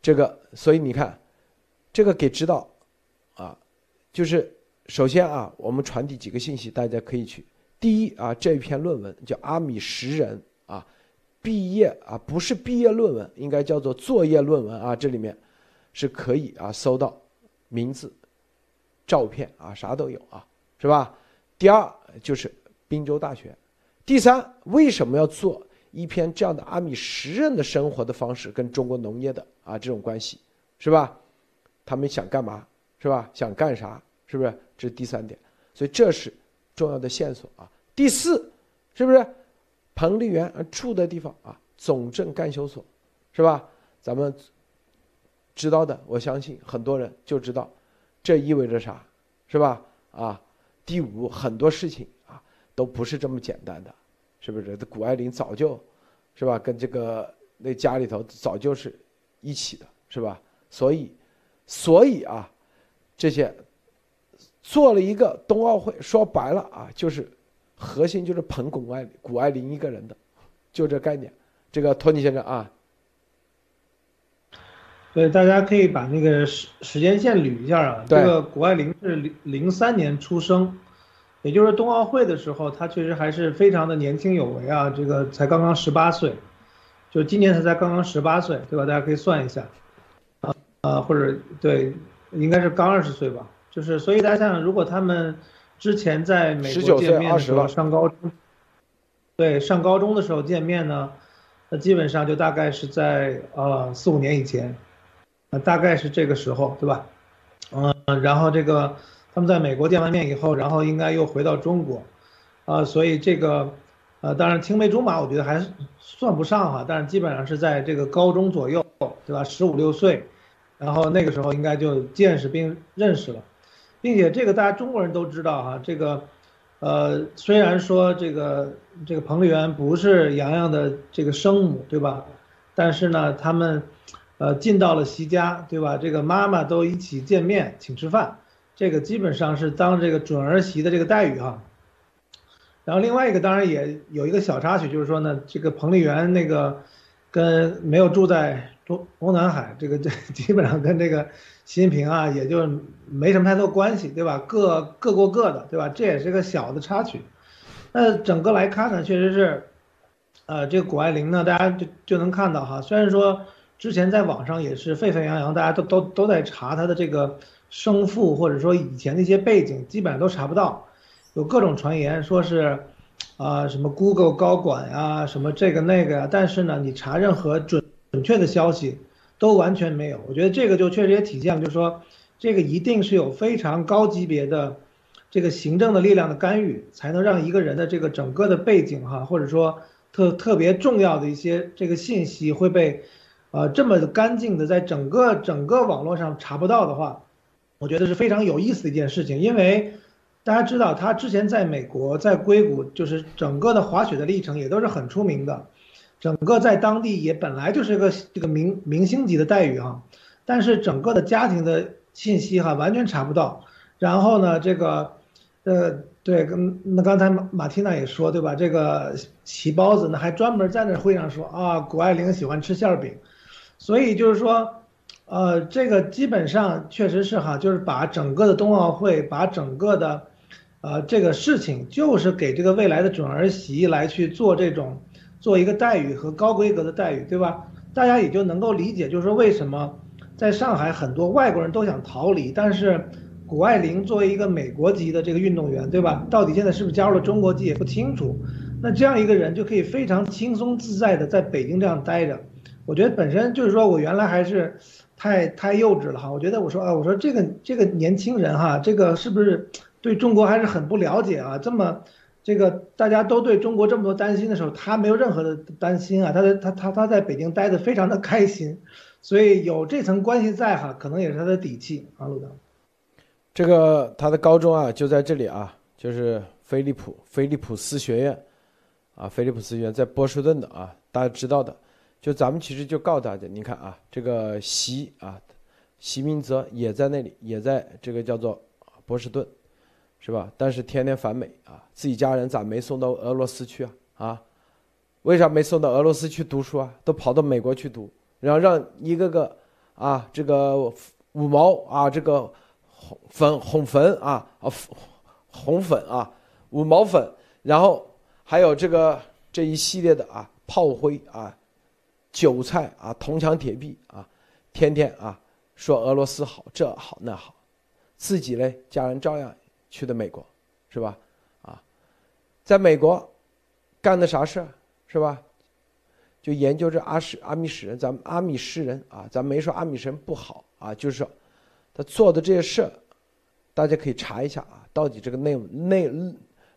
这个所以你看这个给指导啊就是。首先啊，我们传递几个信息，大家可以去。第一啊，这篇论文叫阿米什人啊，毕业啊不是毕业论文，应该叫做作业论文啊。这里面是可以啊搜到名字、照片啊，啥都有啊，是吧？第二就是滨州大学。第三，为什么要做一篇这样的阿米什人的生活的方式跟中国农业的啊这种关系，是吧？他们想干嘛？是吧？想干啥？是不是？这是第三点，所以这是重要的线索啊。第四，是不是彭丽媛住的地方啊？总政干休所，是吧？咱们知道的，我相信很多人就知道，这意味着啥，是吧？啊，第五，很多事情啊都不是这么简单的，是不是？这谷爱凌早就，是吧？跟这个那家里头早就是一起的，是吧？所以，所以啊，这些做了一个冬奥会，说白了啊，就是核心就是捧谷爱谷爱凌一个人的，就这概念。这个托尼先生啊，对，大家可以把那个时时间线捋一下啊。对这个谷爱凌是零零三年出生，也就是冬奥会的时候，她确实还是非常的年轻有为啊。这个才刚刚十八岁，就今年她才刚刚十八岁，对吧？大家可以算一下，啊啊，或者对，应该是刚二十岁吧。就是所以大家想想，如果他们之前在美国见面的时候上高中，对，上高中的时候见面呢，那基本上就大概是在呃四五年以前。呃，大概是这个时候，对吧？嗯，然后这个他们在美国见完面以后，然后应该又回到中国，啊，所以这个，呃，当然青梅竹马，我觉得还是算不上哈，但是基本上是在这个高中左右，对吧？十五六岁，然后那个时候应该就见识并认识了，并且这个大家中国人都知道哈，这个，呃，虽然说这个这个彭丽媛不是杨洋的这个生母，对吧？但是呢，他们。呃，进到了席家，对吧？这个妈妈都一起见面，请吃饭，这个基本上是当这个准儿媳的这个待遇哈。然后另外一个当然也有一个小插曲，就是说呢，这个彭丽媛那个跟没有住在中中南海，这个这基本上跟这个习近平啊，也就没什么太多关系，对吧？各各过各的，对吧？这也是个小的插曲。那整个来看呢，确实是，呃，这个谷爱凌呢，大家就就能看到哈，虽然说。之前在网上也是沸沸扬扬，大家都都都在查他的这个生父，或者说以前的一些背景，基本上都查不到，有各种传言说是，啊什么 Google 高管呀，什么这个那个呀，但是呢，你查任何准准确的消息，都完全没有。我觉得这个就确实也体现了，就是说这个一定是有非常高级别的这个行政的力量的干预，才能让一个人的这个整个的背景哈，或者说特特别重要的一些这个信息会被。呃，这么干净的，在整个整个网络上查不到的话，我觉得是非常有意思的一件事情。因为大家知道，他之前在美国，在硅谷，就是整个的滑雪的历程也都是很出名的，整个在当地也本来就是一个这个明明星级的待遇哈。但是整个的家庭的信息哈，完全查不到。然后呢，这个，呃，对，跟那刚才马马蒂娜也说对吧？这个喜包子呢，还专门在那会上说啊，谷爱凌喜欢吃馅饼。所以就是说，呃，这个基本上确实是哈，就是把整个的冬奥会，把整个的，呃，这个事情，就是给这个未来的准儿媳来去做这种，做一个待遇和高规格的待遇，对吧？大家也就能够理解，就是说为什么在上海很多外国人都想逃离，但是谷爱凌作为一个美国籍的这个运动员，对吧？到底现在是不是加入了中国籍也不清楚，那这样一个人就可以非常轻松自在的在北京这样待着。我觉得本身就是说我原来还是太太幼稚了哈。我觉得我说啊，我说这个这个年轻人哈，这个是不是对中国还是很不了解啊？这么这个大家都对中国这么多担心的时候，他没有任何的担心啊。他在他他他在北京待的非常的开心，所以有这层关系在哈，可能也是他的底气啊，陆导。这个他的高中啊就在这里啊，就是飞利浦菲利普斯学院啊，菲利普斯学院在波士顿的啊，大家知道的。就咱们其实就告诉大家，你看啊，这个习啊，习明泽也在那里，也在这个叫做波士顿，是吧？但是天天反美啊，自己家人咋没送到俄罗斯去啊？啊，为啥没送到俄罗斯去读书啊？都跑到美国去读，然后让一个个啊，这个五毛啊，这个红粉红粉啊啊红粉啊五毛粉，然后还有这个这一系列的啊炮灰啊。韭菜啊，铜墙铁壁啊，天天啊说俄罗斯好，这好那好，自己嘞家人照样去的美国，是吧？啊，在美国干的啥事是吧？就研究这阿什阿米什人，咱们阿米什人啊，咱没说阿米什人不好啊，就是说他做的这些事大家可以查一下啊，到底这个内内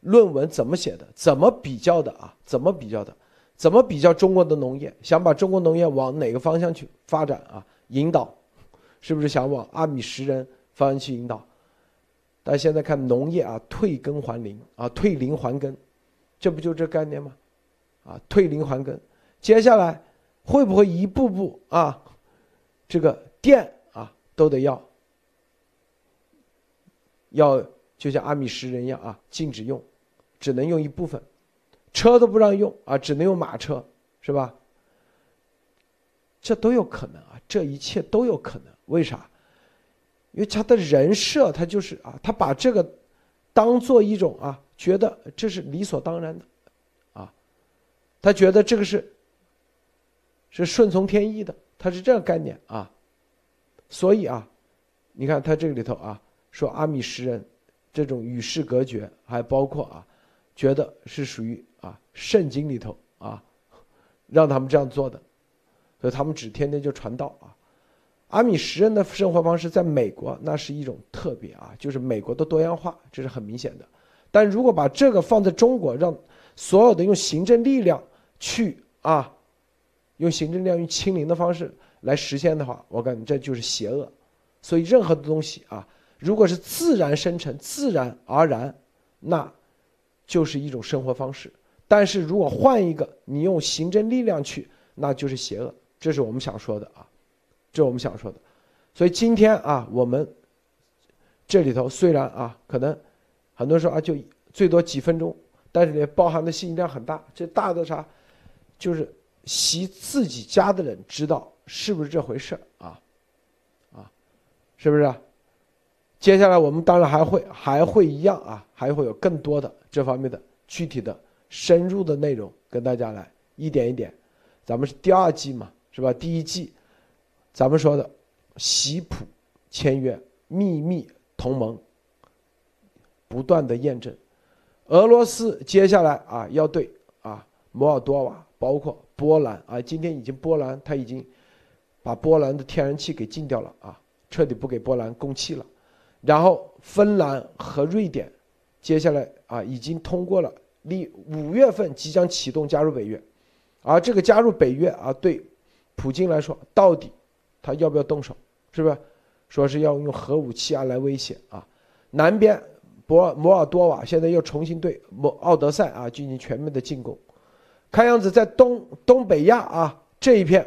论文怎么写的，怎么比较的啊，怎么比较的。怎么比较中国的农业？想把中国农业往哪个方向去发展啊？引导，是不是想往阿米什人方向去引导？但现在看农业啊，退耕还林啊，退林还耕，这不就这概念吗？啊，退林还耕。接下来，会不会一步步啊，这个电啊都得要，要就像阿米什人一样啊，禁止用，只能用一部分，车都不让用啊，只能用马车，是吧？这都有可能啊，这一切都有可能。为啥？因为他的人设，他就是啊，他把这个当做一种啊，觉得这是理所当然的，啊，他觉得这个是是顺从天意的，他是这个概念啊。所以啊，你看他这个里头啊，说阿米什人这种与世隔绝，还包括啊，觉得是属于啊圣经里头啊，让他们这样做的，所以他们只天天就传道啊。阿米什人的生活方式在美国那是一种特别啊，就是美国的多样化，这是很明显的。但如果把这个放在中国，让所有的用行政力量去啊，用行政力量用清零的方式来实现的话，我感觉这就是邪恶。所以任何的东西啊，如果是自然生成、自然而然，那就是一种生活方式。但是如果换一个，你用行政力量去，那就是邪恶。这是我们想说的啊。这是我们想说的，所以今天啊，我们这里头虽然啊，可能很多人说啊，就最多几分钟，但是呢，包含的信息量很大。这大的啥，就是习自己家的人知道是不是这回事啊？啊，是不是？接下来我们当然还会还会一样啊，还会有更多的这方面的具体的深入的内容跟大家来一点一点。咱们是第二季嘛，是吧？第一季。咱们说的，习普签约秘密同盟，不断的验证，俄罗斯接下来啊要对啊摩尔多瓦，包括波兰啊，今天已经波兰他已经把波兰的天然气给禁掉了啊，彻底不给波兰供气了，然后芬兰和瑞典接下来啊已经通过了，历五月份即将启动加入北约，而这个加入北约啊对普京来说到底。他要不要动手？是不是？说是要用核武器啊来威胁啊？南边博摩尔多瓦现在又重新对摩奥德赛啊进行全面的进攻，看样子在东东北亚啊这一片，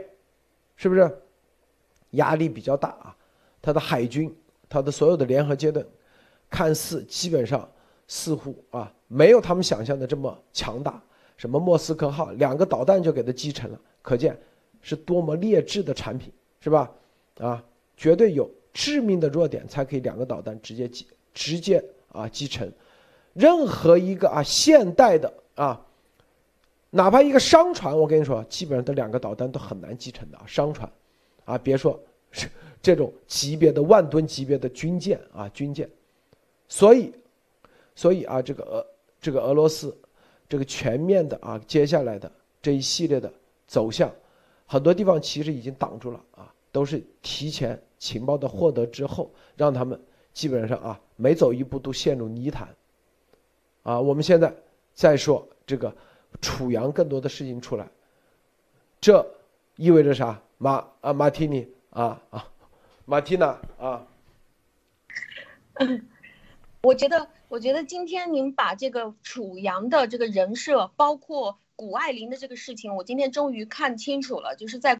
是不是压力比较大啊？他的海军，他的所有的联合阶段，看似基本上似乎啊没有他们想象的这么强大。什么莫斯科号两个导弹就给他击沉了，可见是多么劣质的产品。是吧？啊，绝对有致命的弱点，才可以两个导弹直接击直接啊击沉。任何一个啊现代的啊，哪怕一个商船，我跟你说，基本上这两个导弹都很难击沉的啊。商船，啊，别说是这种级别的万吨级别的军舰啊，军舰。所以，所以啊，这个俄这个俄罗斯这个全面的啊，接下来的这一系列的走向。很多地方其实已经挡住了啊，都是提前情报的获得之后，让他们基本上啊每走一步都陷入泥潭。啊，我们现在再说这个楚阳更多的事情出来，这意味着啥？马啊马提尼啊啊，马蒂娜啊。我觉得，我觉得今天您把这个楚阳的这个人设，包括。谷爱凌的这个事情，我今天终于看清楚了。就是在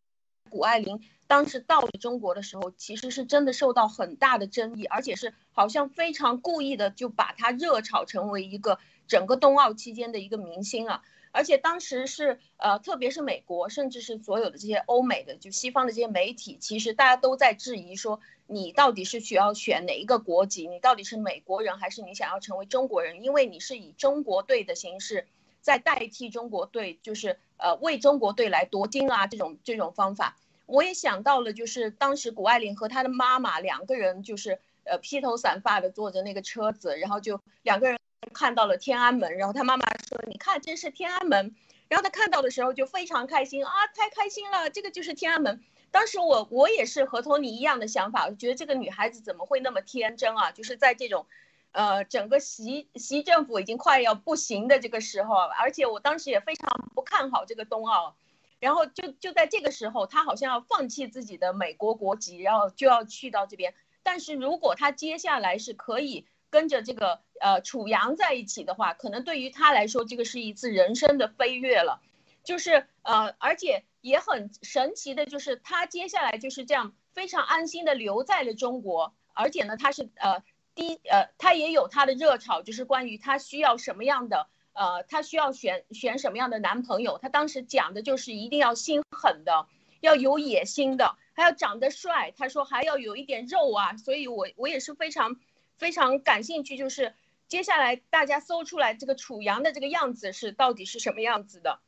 谷爱凌当时到了中国的时候，其实是真的受到很大的争议，而且是好像非常故意的就把她热炒成为一个整个冬奥期间的一个明星啊。而且当时是呃，特别是美国，甚至是所有的这些欧美的就西方的这些媒体，其实大家都在质疑说，你到底是需要选哪一个国籍？你到底是美国人还是你想要成为中国人？因为你是以中国队的形式。在代替中国队，就是呃为中国队来夺金啊，这种这种方法，我也想到了，就是当时谷爱凌和她的妈妈两个人，就是呃披头散发的坐着那个车子，然后就两个人看到了天安门，然后她妈妈说：“你看这是天安门。”然后她看到的时候就非常开心啊，太开心了，这个就是天安门。当时我我也是和托尼一样的想法，我觉得这个女孩子怎么会那么天真啊？就是在这种。呃，整个习习政府已经快要不行的这个时候，而且我当时也非常不看好这个冬奥，然后就就在这个时候，他好像要放弃自己的美国国籍，然后就要去到这边。但是如果他接下来是可以跟着这个呃楚阳在一起的话，可能对于他来说，这个是一次人生的飞跃了。就是呃，而且也很神奇的，就是他接下来就是这样非常安心的留在了中国，而且呢，他是呃第呃他也有他的热潮，就是关于他需要什么样的呃他需要选选什么样的男朋友，他当时讲的就是一定要心狠的，要有野心的，还要长得帅，他说还要有一点肉啊，所以我我也是非常非常感兴趣，就是接下来大家搜出来这个楚阳的这个样子是到底是什么样子的。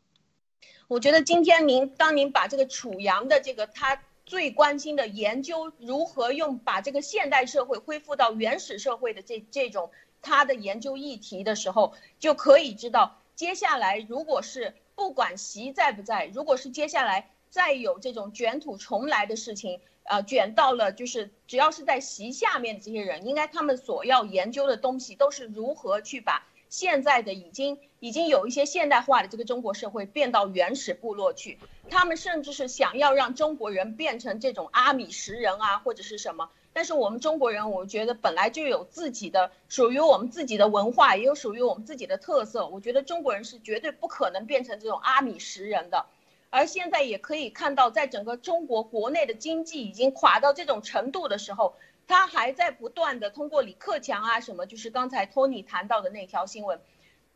我觉得今天您当您把这个楚阳的这个他最关心的研究如何用把这个现代社会恢复到原始社会的这这种他的研究议题的时候，就可以知道接下来如果是不管习在不在，如果是接下来再有这种卷土重来的事情，呃，卷到了就是只要是在习下面的这些人，应该他们所要研究的东西都是如何去把。现在的已经已经有一些现代化的这个中国社会变到原始部落去，他们甚至是想要让中国人变成这种阿米什人啊，或者是什么。但是我们中国人，我觉得本来就有自己的属于我们自己的文化，也有属于我们自己的特色。我觉得中国人是绝对不可能变成这种阿米什人的。而现在也可以看到，在整个中国国内的经济已经垮到这种程度的时候。他还在不断的通过李克强啊什么，就是刚才托尼谈到的那条新闻，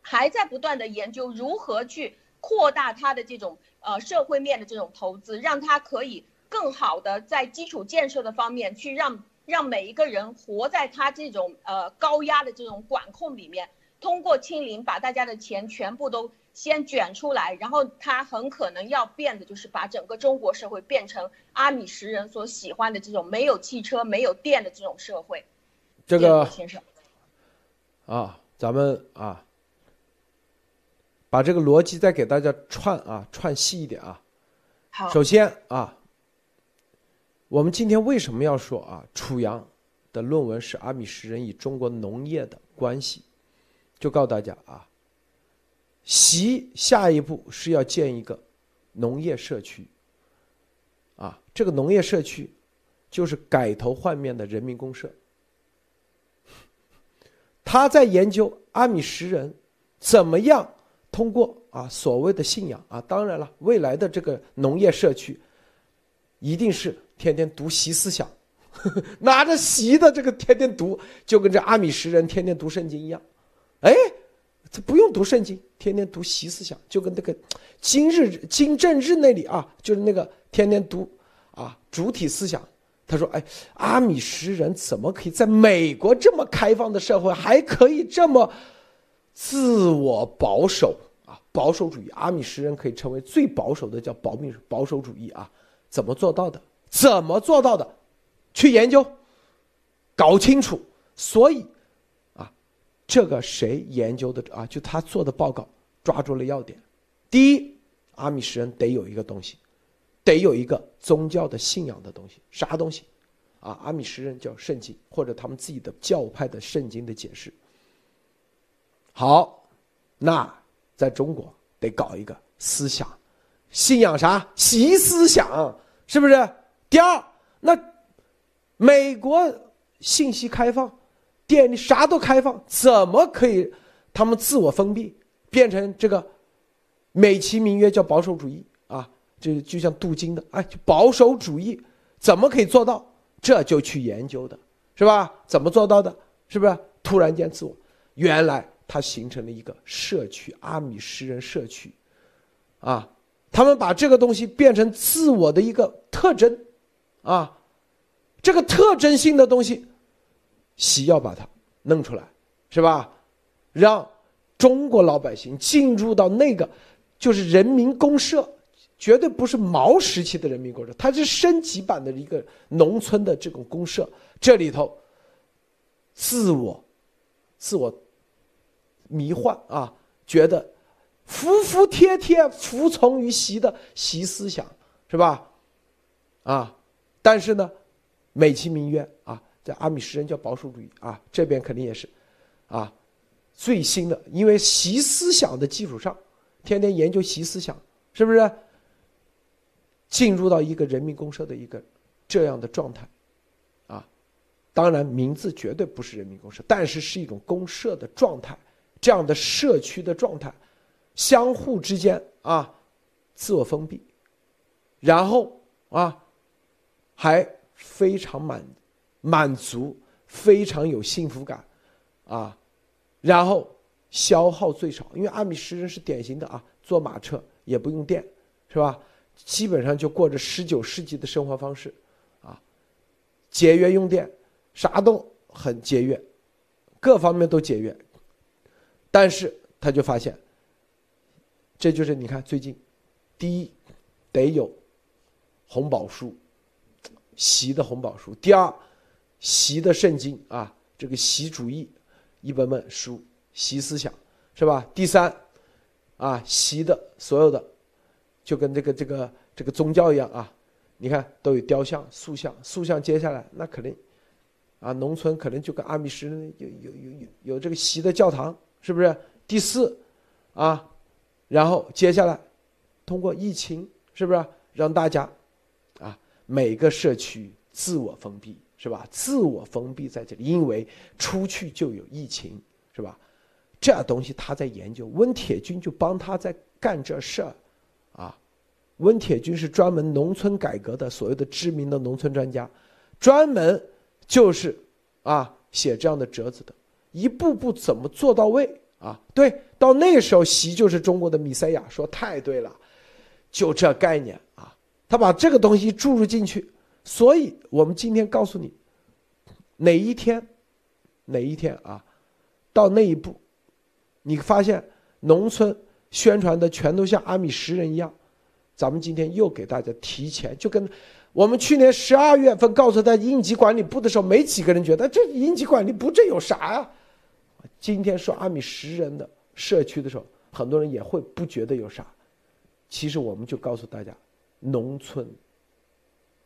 还在不断的研究如何去扩大他的这种呃社会面的这种投资，让他可以更好的在基础建设的方面去让让每一个人活在他这种呃高压的这种管控里面，通过清零把大家的钱全部都。先卷出来，然后他很可能要变的，就是把整个中国社会变成阿米什人所喜欢的这种没有汽车、没有电的这种社会。这个先生，啊，咱们啊，把这个逻辑再给大家串啊串细一点啊。好。首先啊，我们今天为什么要说啊，楚阳的论文是阿米什人与中国农业的关系？就告诉大家啊。习下一步是要建一个农业社区，啊，这个农业社区就是改头换面的人民公社。他在研究阿米什人怎么样通过啊所谓的信仰啊，当然了，未来的这个农业社区一定是天天读习思想，拿着习的这个天天读，就跟这阿米什人天天读圣经一样，哎。他不用读圣经，天天读习思想，就跟那个今日金正日那里啊，就是那个天天读啊主体思想。他说：“哎，阿米什人怎么可以在美国这么开放的社会，还可以这么自我保守啊？保守主义，阿米什人可以成为最保守的，叫保密保守主义啊？怎么做到的？怎么做到的？去研究，搞清楚。所以。”这个谁研究的啊？就他做的报告抓住了要点。第一，阿米什人得有一个东西，得有一个宗教的信仰的东西。啥东西？啊，阿米什人叫圣经，或者他们自己的教派的圣经的解释。好，那在中国得搞一个思想，信仰啥？习思想，是不是？第二，那美国信息开放。店里啥都开放，怎么可以？他们自我封闭，变成这个美其名曰叫保守主义啊？这就像镀金的，哎，保守主义怎么可以做到？这就去研究的，是吧？怎么做到的？是不是？突然间自我，原来它形成了一个社区，阿米什人社区，啊，他们把这个东西变成自我的一个特征，啊，这个特征性的东西。习要把它弄出来，是吧？让中国老百姓进入到那个，就是人民公社，绝对不是毛时期的人民公社，它是升级版的一个农村的这种公社。这里头，自我、自我迷幻啊，觉得服服帖帖服从于习的习思想，是吧？啊，但是呢，美其名曰啊。在阿米什人叫保守主义啊，这边肯定也是，啊，最新的，因为习思想的基础上，天天研究习思想，是不是？进入到一个人民公社的一个这样的状态，啊，当然名字绝对不是人民公社，但是是一种公社的状态，这样的社区的状态，相互之间啊，自我封闭，然后啊，还非常满满足，非常有幸福感，啊，然后消耗最少，因为阿米什人是典型的啊，坐马车也不用电，是吧？基本上就过着十九世纪的生活方式，啊，节约用电，啥都很节约，各方面都节约，但是他就发现，这就是你看最近，第一得有红宝书，习的红宝书；第二，习的圣经啊，这个习主义一本本书，习思想是吧？第三，啊，习的所有的。就跟这个这个这个宗教一样啊，你看都有雕像、塑像、塑像。接下来那肯定，啊，农村可能就跟阿米什有有有有有这个习的教堂，是不是？第四，啊，然后接下来，通过疫情，是不是让大家，啊，每个社区自我封闭，是吧？自我封闭在这里，因为出去就有疫情，是吧？这东西他在研究，温铁军就帮他在干这事儿。啊，温铁军是专门农村改革的所谓的知名的农村专家，专门就是啊写这样的折子的，一步步怎么做到位啊？对，到那时候习就是中国的米塞亚，说太对了，就这概念啊，他把这个东西注入进去，所以我们今天告诉你，哪一天，哪一天啊，到那一步，你发现农村。宣传的全都像阿米什人一样，咱们今天又给大家提前，就跟我们去年十二月份告诉他应急管理部的时候，没几个人觉得这应急管理部这有啥呀？今天说阿米什人的社区的时候，很多人也会不觉得有啥。其实我们就告诉大家，农村，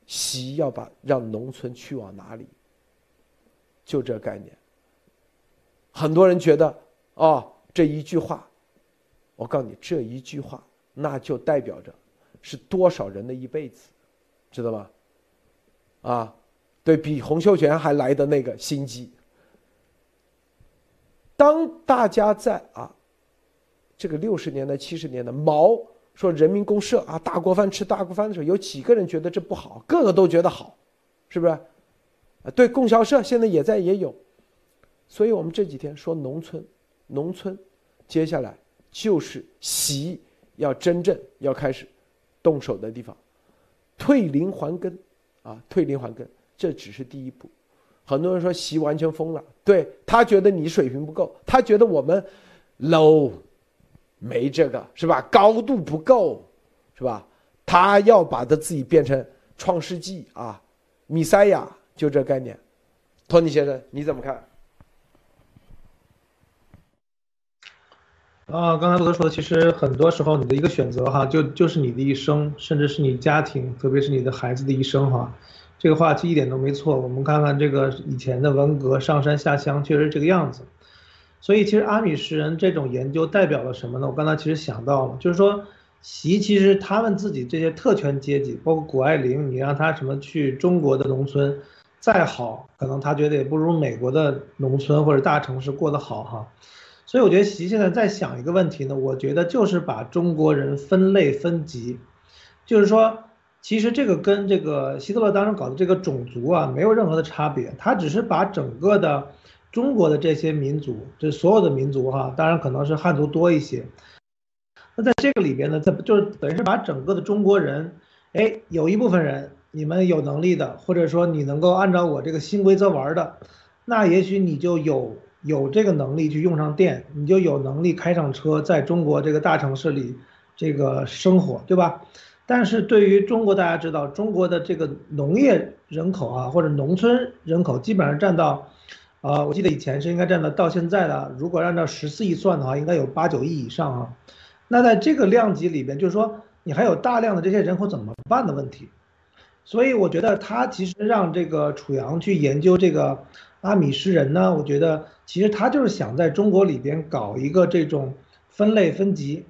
习要把让农村去往哪里，就这概念。很多人觉得哦，这一句话。我告诉你，这一句话，那就代表着是多少人的一辈子，知道吧？啊，对比洪秀全还来的那个心机。当大家在啊，这个六十年代、七十年代，毛说人民公社啊，大锅饭吃大锅饭的时候，有几个人觉得这不好？个个都觉得好，是不是？啊，对，供销社现在也在也有，所以我们这几天说农村，农村，接下来。就是习要真正要开始动手的地方，退林还耕啊，退林还耕，这只是第一步。很多人说习完全疯了，对他觉得你水平不够，他觉得我们 low，没这个是吧？高度不够是吧？他要把他自己变成创世纪啊，米塞亚，就这概念。托尼先生你怎么看？啊，刚才罗哥说，其实很多时候你的一个选择哈，就就是你的一生，甚至是你家庭，特别是你的孩子的一生哈。这个话题一点都没错。我们看看这个以前的文革上山下乡，确实这个样子。所以其实阿米什人这种研究代表了什么呢？我刚才其实想到了，就是说习其实他们自己这些特权阶级，包括谷爱凌，你让他什么去中国的农村再好，可能他觉得也不如美国的农村或者大城市过得好哈。所以我觉得习现在在想一个问题呢，我觉得就是把中国人分类分级，就是说，其实这个跟这个希特勒当时搞的这个种族啊没有任何的差别，他只是把整个的中国的这些民族，这所有的民族哈，当然可能是汉族多一些，那在这个里边呢，在就是等于是把整个的中国人，哎，有一部分人你们有能力的，或者说你能够按照我这个新规则玩的，那也许你就有。有这个能力去用上电，你就有能力开上车，在中国这个大城市里这个生活，对吧？但是对于中国，大家知道，中国的这个农业人口啊，或者农村人口，基本上占到，呃，我记得以前是应该占到到现在的，如果按照十四亿算的话，应该有八九亿以上啊。那在这个量级里边，就是说你还有大量的这些人口怎么办的问题。所以我觉得他其实让这个楚阳去研究这个。阿米什人呢？我觉得其实他就是想在中国里边搞一个这种分类分级，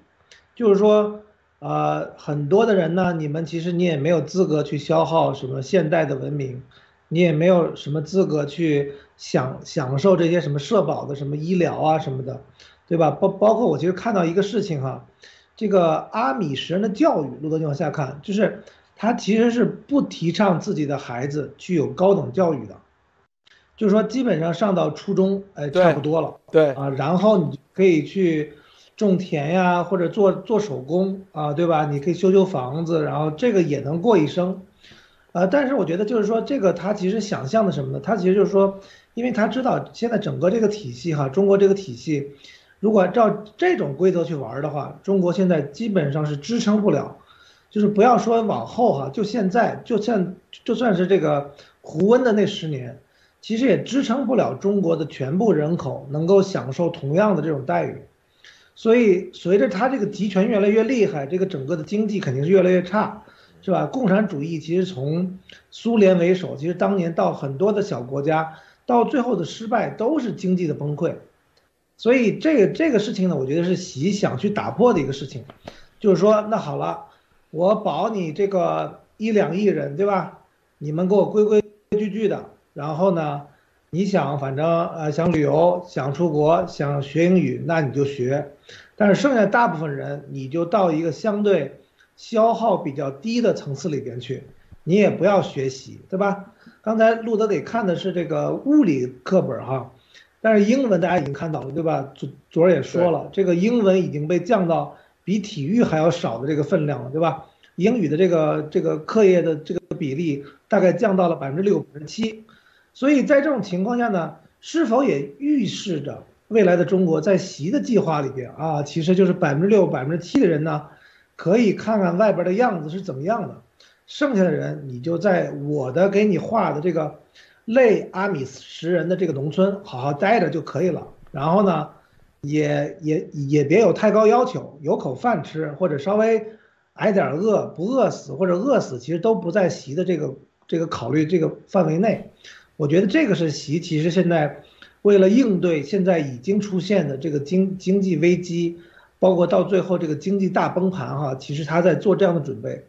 就是说，呃，很多的人呢，你们其实你也没有资格去消耗什么现代的文明，你也没有什么资格去享享受这些什么社保的什么医疗啊什么的，对吧？包包括我其实看到一个事情哈，这个阿米什人的教育，路德，你往下看，就是他其实是不提倡自己的孩子去有高等教育的，就是说基本上上到初中，哎，差不多了，对啊，然后你可以去种田呀，或者做做手工啊，对吧？你可以修修房子，然后这个也能过一生，呃，但是我觉得就是说这个他其实想象的什么呢？他其实就是说，因为他知道现在整个这个体系哈，中国这个体系，如果照这种规则去玩的话，中国现在基本上是支撑不了。就是不要说往后哈，就现在，就算就算是这个胡温的那十年，其实也支撑不了中国的全部人口能够享受同样的这种待遇。所以随着他这个集权越来越厉害，这个整个的经济肯定是越来越差，是吧？共产主义其实从苏联为首，其实当年到很多的小国家，到最后的失败都是经济的崩溃。所以这个这个事情呢，我觉得是习想去打破的一个事情，就是说，那好了。我保你这个一两亿人，对吧？你们给我规规矩矩的，然后呢，你想反正呃想旅游、想出国、想学英语，那你就学。但是剩下大部分人，你就到一个相对消耗比较低的层次里边去，你也不要学习，对吧？刚才路德给看的是这个物理课本哈，但是英文大家已经看到了，对吧？昨昨儿也说了，这个英文已经被降到。比体育还要少的这个分量了，对吧？英语的这个这个课业的这个比例大概降到了百分之六、百分之七，所以在这种情况下呢，是否也预示着未来的中国在习的计划里边啊，其实就是百分之六、百分之七的人呢，可以看看外边的样子是怎么样的，剩下的人你就在我的给你画的这个类阿米什人的这个农村好好待着就可以了，然后呢？也也也别有太高要求，有口饭吃或者稍微挨点饿不饿死或者饿死，其实都不在习的这个这个考虑这个范围内。我觉得这个是习其实现在为了应对现在已经出现的这个经经济危机，包括到最后这个经济大崩盘哈，其实他在做这样的准备。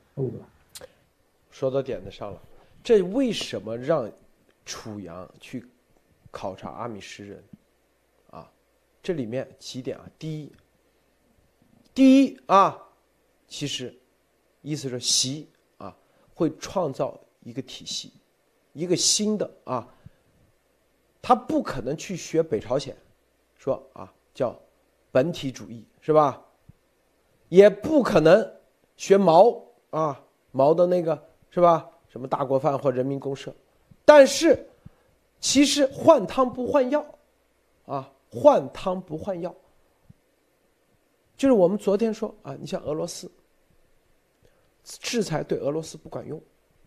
说到点子上了，这为什么让楚阳去考察阿米什人啊？这里面几点啊？第一，第一啊，其实意思是习啊会创造一个体系，一个新的啊，他不可能去学北朝鲜，说啊叫本体主义是吧？也不可能学毛啊毛的那个是吧？什么大锅饭或人民公社，但是其实换汤不换药啊。换汤不换药，就是我们昨天说啊，你像俄罗斯，制裁对俄罗斯不管用，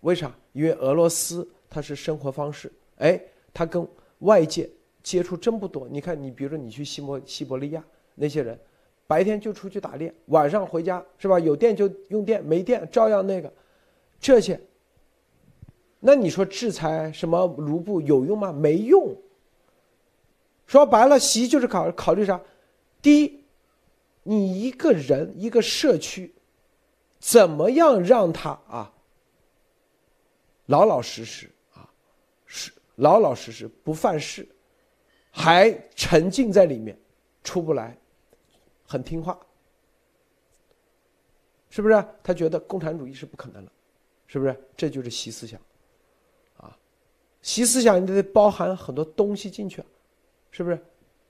为啥？因为俄罗斯它是生活方式，哎，它跟外界接触真不多。你看，你比如说你去西伯西伯利亚那些人，白天就出去打猎，晚上回家是吧？有电就用电，没电照样那个，这些。那你说制裁什么卢布有用吗？没用。说白了，习就是考考虑啥？第一，你一个人一个社区，怎么样让他啊老老实实啊，是老老实实不犯事，还沉浸在里面，出不来，很听话，是不是？他觉得共产主义是不可能了，是不是？这就是习思想，啊，习思想你得包含很多东西进去。是不是，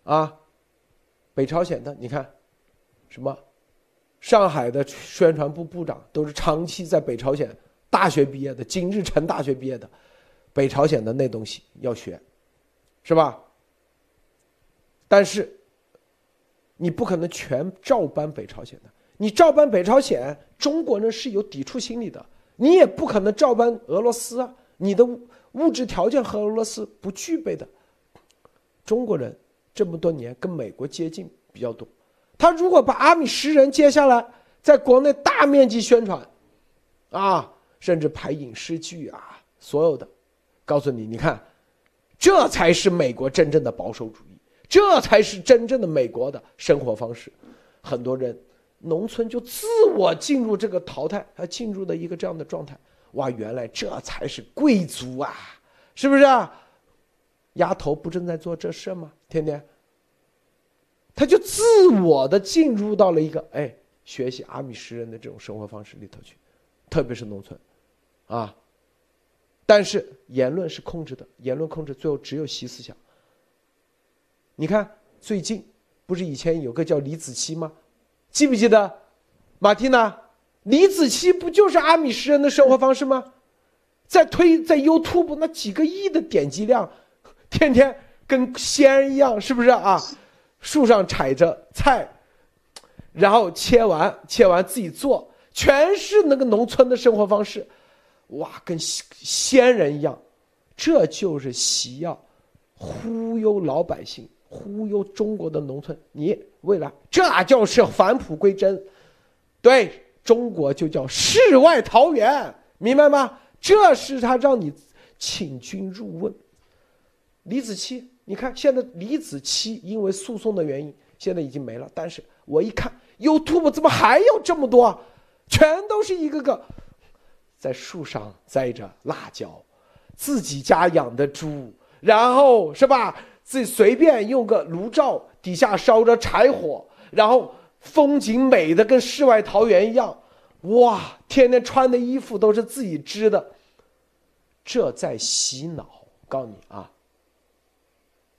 啊？北朝鲜的，你看，什么？上海的宣传部部长都是长期在北朝鲜大学毕业的，金日成大学毕业的，北朝鲜的那东西要学，是吧？但是，你不可能全照搬北朝鲜的，你照搬北朝鲜，中国人是有抵触心理的，你也不可能照搬俄罗斯啊，你的物质条件和俄罗斯不具备的。中国人这么多年跟美国接近比较多，他如果把阿米什人接下来在国内大面积宣传，啊，甚至拍影视剧啊，所有的，告诉你，你看，这才是美国真正的保守主义，这才是真正的美国的生活方式。很多人农村就自我进入这个淘汰，他进入的一个这样的状态。哇，原来这才是贵族啊，是不是啊？丫头不正在做这事吗？天天，他就自我的进入到了一个哎，学习阿米什人的这种生活方式里头去，特别是农村，啊。但是言论是控制的，言论控制最后只有习思想。你看最近不是以前有个叫李子柒吗？记不记得？马蒂娜，李子柒不就是阿米什人的生活方式吗？在推在 YouTube 那几个亿的点击量，天天跟仙人一样，是不是啊？树上采着菜，然后切完切完自己做，全是那个农村的生活方式，哇，跟仙人一样。这就是习要忽悠老百姓，忽悠中国的农村。你未来这就是返璞归真，对中国就叫世外桃源，明白吗？这是他让你请君入瓮。李子柒，你看现在李子柒因为诉讼的原因，现在已经没了。但是我一看 YouTube 怎么还有这么多，全都是一个个在树上栽着辣椒，自己家养的猪，然后是吧？自己随便用个炉灶底下烧着柴火，然后风景美的跟世外桃源一样。哇，天天穿的衣服都是自己织的，这在洗脑。告诉你啊，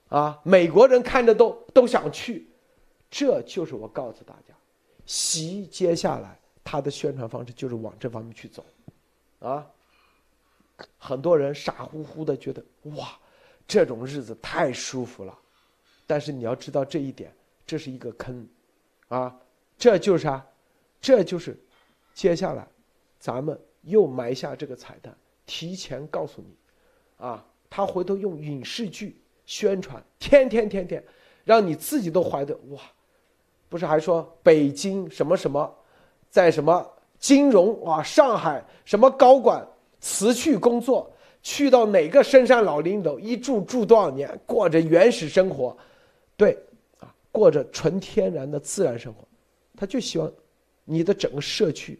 啊，美国人看着都都想去，这就是我告诉大家，习接下来他的宣传方式就是往这方面去走，啊，很多人傻乎乎的觉得哇，这种日子太舒服了，但是你要知道这一点，这是一个坑，啊，这就是啥，这就是。接下来，咱们又埋下这个彩蛋，提前告诉你，啊，他回头用影视剧宣传，天天天天，让你自己都怀的哇，不是还说北京什么什么，在什么金融啊，上海什么高管辞去工作，去到哪个深山老林里头一住住多少年，过着原始生活，对，啊，过着纯天然的自然生活，他就希望。你的整个社区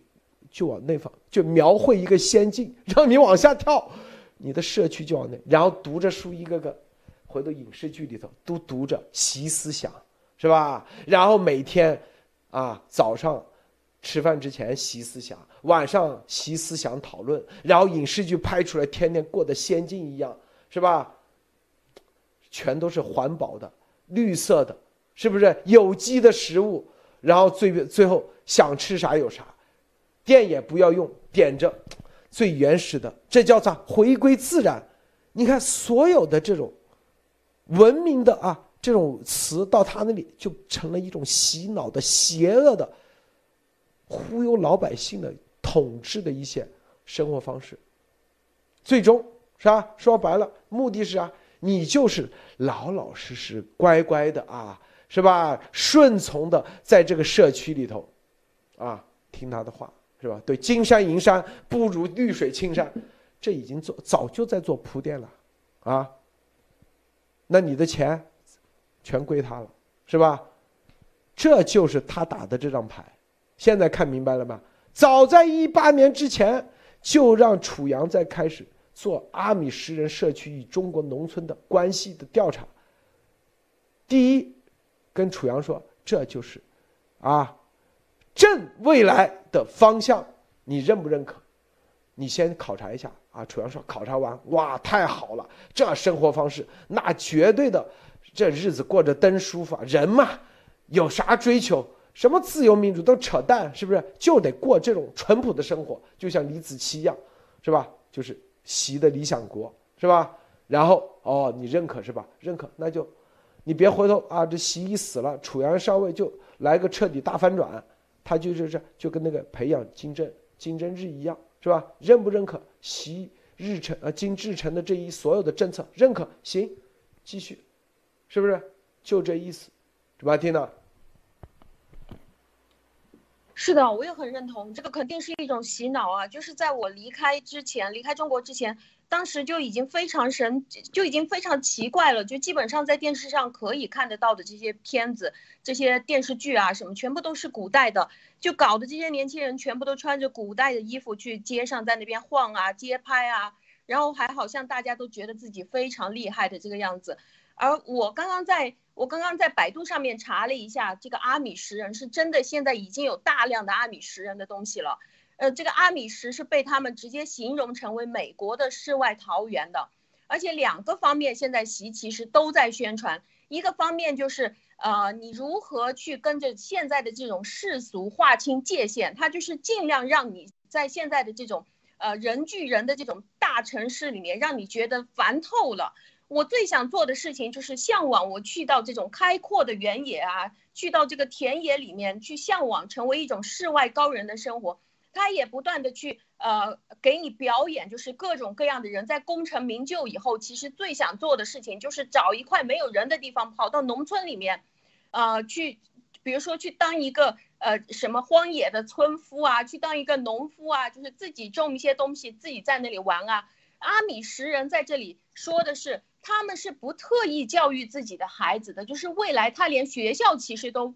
就往那方，就描绘一个仙境，让你往下跳，你的社区就往那，然后读着书一个个，回到影视剧里头都读着习思想，是吧？然后每天，啊，早上吃饭之前习思想，晚上习思想讨论，然后影视剧拍出来，天天过得仙境一样，是吧？全都是环保的、绿色的，是不是有机的食物？然后最最后。想吃啥有啥，电也不要用，点着最原始的，这叫啥？回归自然。你看所有的这种文明的啊，这种词到他那里就成了一种洗脑的、邪恶的、忽悠老百姓的统治的一些生活方式。最终是吧？说白了，目的是啊？你就是老老实实、乖乖的啊，是吧？顺从的在这个社区里头。啊，听他的话是吧？对，金山银山不如绿水青山，这已经做早就在做铺垫了，啊，那你的钱全归他了，是吧？这就是他打的这张牌，现在看明白了吗？早在一八年之前，就让楚阳在开始做阿米什人社区与中国农村的关系的调查。第一，跟楚阳说，这就是，啊。朕未来的方向，你认不认可？你先考察一下啊！楚阳说考察完，哇，太好了，这生活方式那绝对的，这日子过着真舒服啊。人嘛，有啥追求？什么自由民主都扯淡，是不是？就得过这种淳朴的生活，就像李子柒一样，是吧？就是习的理想国，是吧？然后哦，你认可是吧？认可，那就你别回头啊！这习一死了，楚阳上位就来个彻底大反转。他就是这，就跟那个培养金正金正日一样，是吧？认不认可习日成呃金志成的这一所有的政策？认可，行，继续，是不是？就这意思，是吧？听到？是的，我也很认同，这个肯定是一种洗脑啊！就是在我离开之前，离开中国之前。当时就已经非常神，就已经非常奇怪了。就基本上在电视上可以看得到的这些片子、这些电视剧啊，什么全部都是古代的，就搞得这些年轻人全部都穿着古代的衣服去街上在那边晃啊、街拍啊，然后还好像大家都觉得自己非常厉害的这个样子。而我刚刚在我刚刚在百度上面查了一下，这个阿米什人是真的，现在已经有大量的阿米什人的东西了。呃，这个阿米什是被他们直接形容成为美国的世外桃源的。而且两个方面现在习其实都在宣传，一个方面就是呃，你如何去跟着现在的这种世俗划清界限，他就是尽量让你在现在的这种呃人聚人的这种大城市里面，让你觉得烦透了。我最想做的事情就是向往我去到这种开阔的原野啊，去到这个田野里面去向往成为一种世外高人的生活。他也不断的去呃给你表演，就是各种各样的人在功成名就以后，其实最想做的事情就是找一块没有人的地方，跑到农村里面，呃去，比如说去当一个呃什么荒野的村夫啊，去当一个农夫啊，就是自己种一些东西，自己在那里玩啊。阿米什人在这里说的是，他们是不特意教育自己的孩子的，就是未来他连学校其实都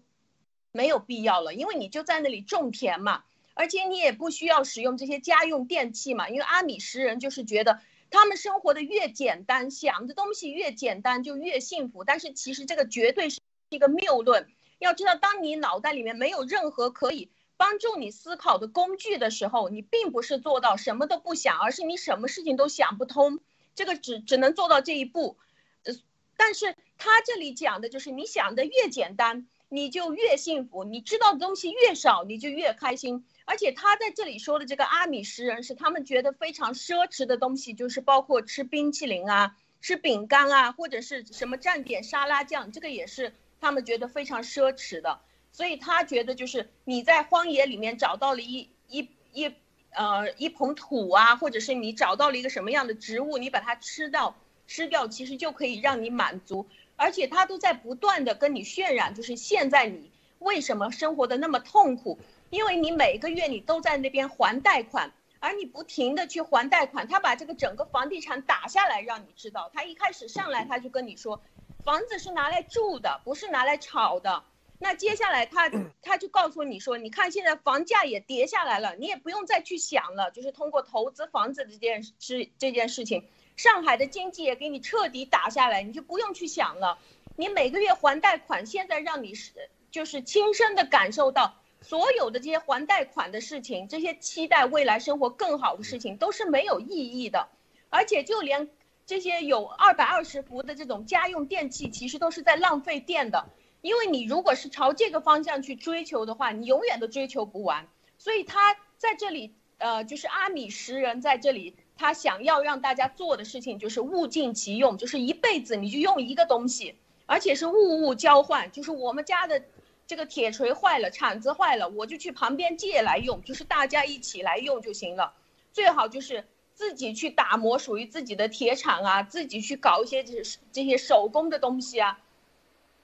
没有必要了，因为你就在那里种田嘛。而且你也不需要使用这些家用电器嘛，因为阿米什人就是觉得他们生活的越简单，想的东西越简单就越幸福。但是其实这个绝对是一个谬论。要知道，当你脑袋里面没有任何可以帮助你思考的工具的时候，你并不是做到什么都不想，而是你什么事情都想不通。这个只只能做到这一步。呃，但是他这里讲的就是你想的越简单，你就越幸福；你知道的东西越少，你就越开心。而且他在这里说的这个阿米什人是他们觉得非常奢侈的东西，就是包括吃冰淇淋啊、吃饼干啊，或者是什么蘸点沙拉酱，这个也是他们觉得非常奢侈的。所以他觉得就是你在荒野里面找到了一一一呃一捧土啊，或者是你找到了一个什么样的植物，你把它吃到吃掉，其实就可以让你满足。而且他都在不断的跟你渲染，就是现在你为什么生活的那么痛苦。因为你每个月你都在那边还贷款，而你不停的去还贷款，他把这个整个房地产打下来，让你知道，他一开始上来他就跟你说，房子是拿来住的，不是拿来炒的。那接下来他 他就告诉你说，你看现在房价也跌下来了，你也不用再去想了，就是通过投资房子这件事这件事情，上海的经济也给你彻底打下来，你就不用去想了。你每个月还贷款，现在让你是就是亲身的感受到。所有的这些还贷款的事情，这些期待未来生活更好的事情，都是没有意义的。而且就连这些有二百二十伏的这种家用电器，其实都是在浪费电的。因为你如果是朝这个方向去追求的话，你永远都追求不完。所以他在这里，呃，就是阿米什人在这里，他想要让大家做的事情就是物尽其用，就是一辈子你就用一个东西，而且是物物交换，就是我们家的。这个铁锤坏了，铲子坏了，我就去旁边借来用，就是大家一起来用就行了。最好就是自己去打磨属于自己的铁铲啊，自己去搞一些这这些手工的东西啊。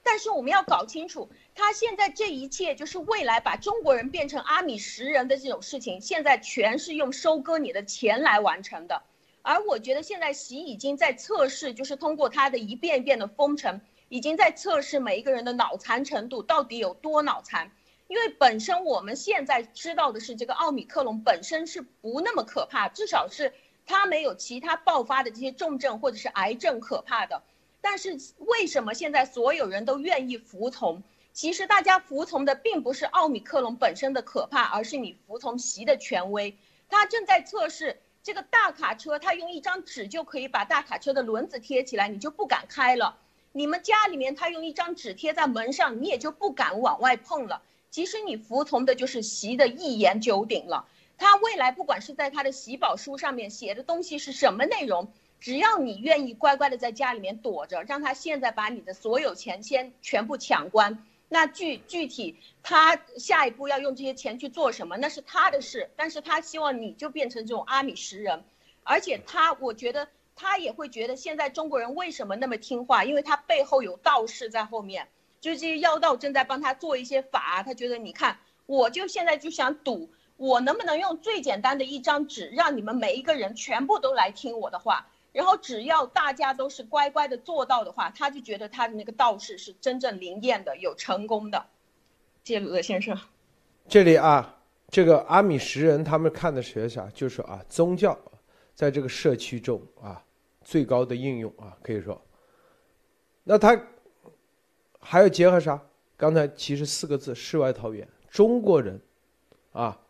但是我们要搞清楚，他现在这一切就是未来把中国人变成阿米什人的这种事情，现在全是用收割你的钱来完成的。而我觉得现在习已经在测试，就是通过他的一遍一遍的封城。已经在测试每一个人的脑残程度到底有多脑残，因为本身我们现在知道的是这个奥密克戎本身是不那么可怕，至少是它没有其他爆发的这些重症或者是癌症可怕的。但是为什么现在所有人都愿意服从？其实大家服从的并不是奥密克戎本身的可怕，而是你服从习的权威。他正在测试这个大卡车，他用一张纸就可以把大卡车的轮子贴起来，你就不敢开了。你们家里面他用一张纸贴在门上，你也就不敢往外碰了。其实你服从的就是习的一言九鼎了。他未来不管是在他的喜宝书上面写的东西是什么内容，只要你愿意乖乖的在家里面躲着，让他现在把你的所有钱先全部抢光，那具具体他下一步要用这些钱去做什么，那是他的事。但是他希望你就变成这种阿米什人，而且他我觉得。他也会觉得现在中国人为什么那么听话？因为他背后有道士在后面，就是这些妖道正在帮他做一些法。他觉得，你看，我就现在就想赌，我能不能用最简单的一张纸，让你们每一个人全部都来听我的话，然后只要大家都是乖乖的做到的话，他就觉得他的那个道士是真正灵验的，有成功的。谢谢鲁德先生。这里啊，这个阿米什人他们看的是啥？就是啊，宗教在这个社区中啊。最高的应用啊，可以说，那他还要结合啥？刚才其实四个字：世外桃源。中国人啊，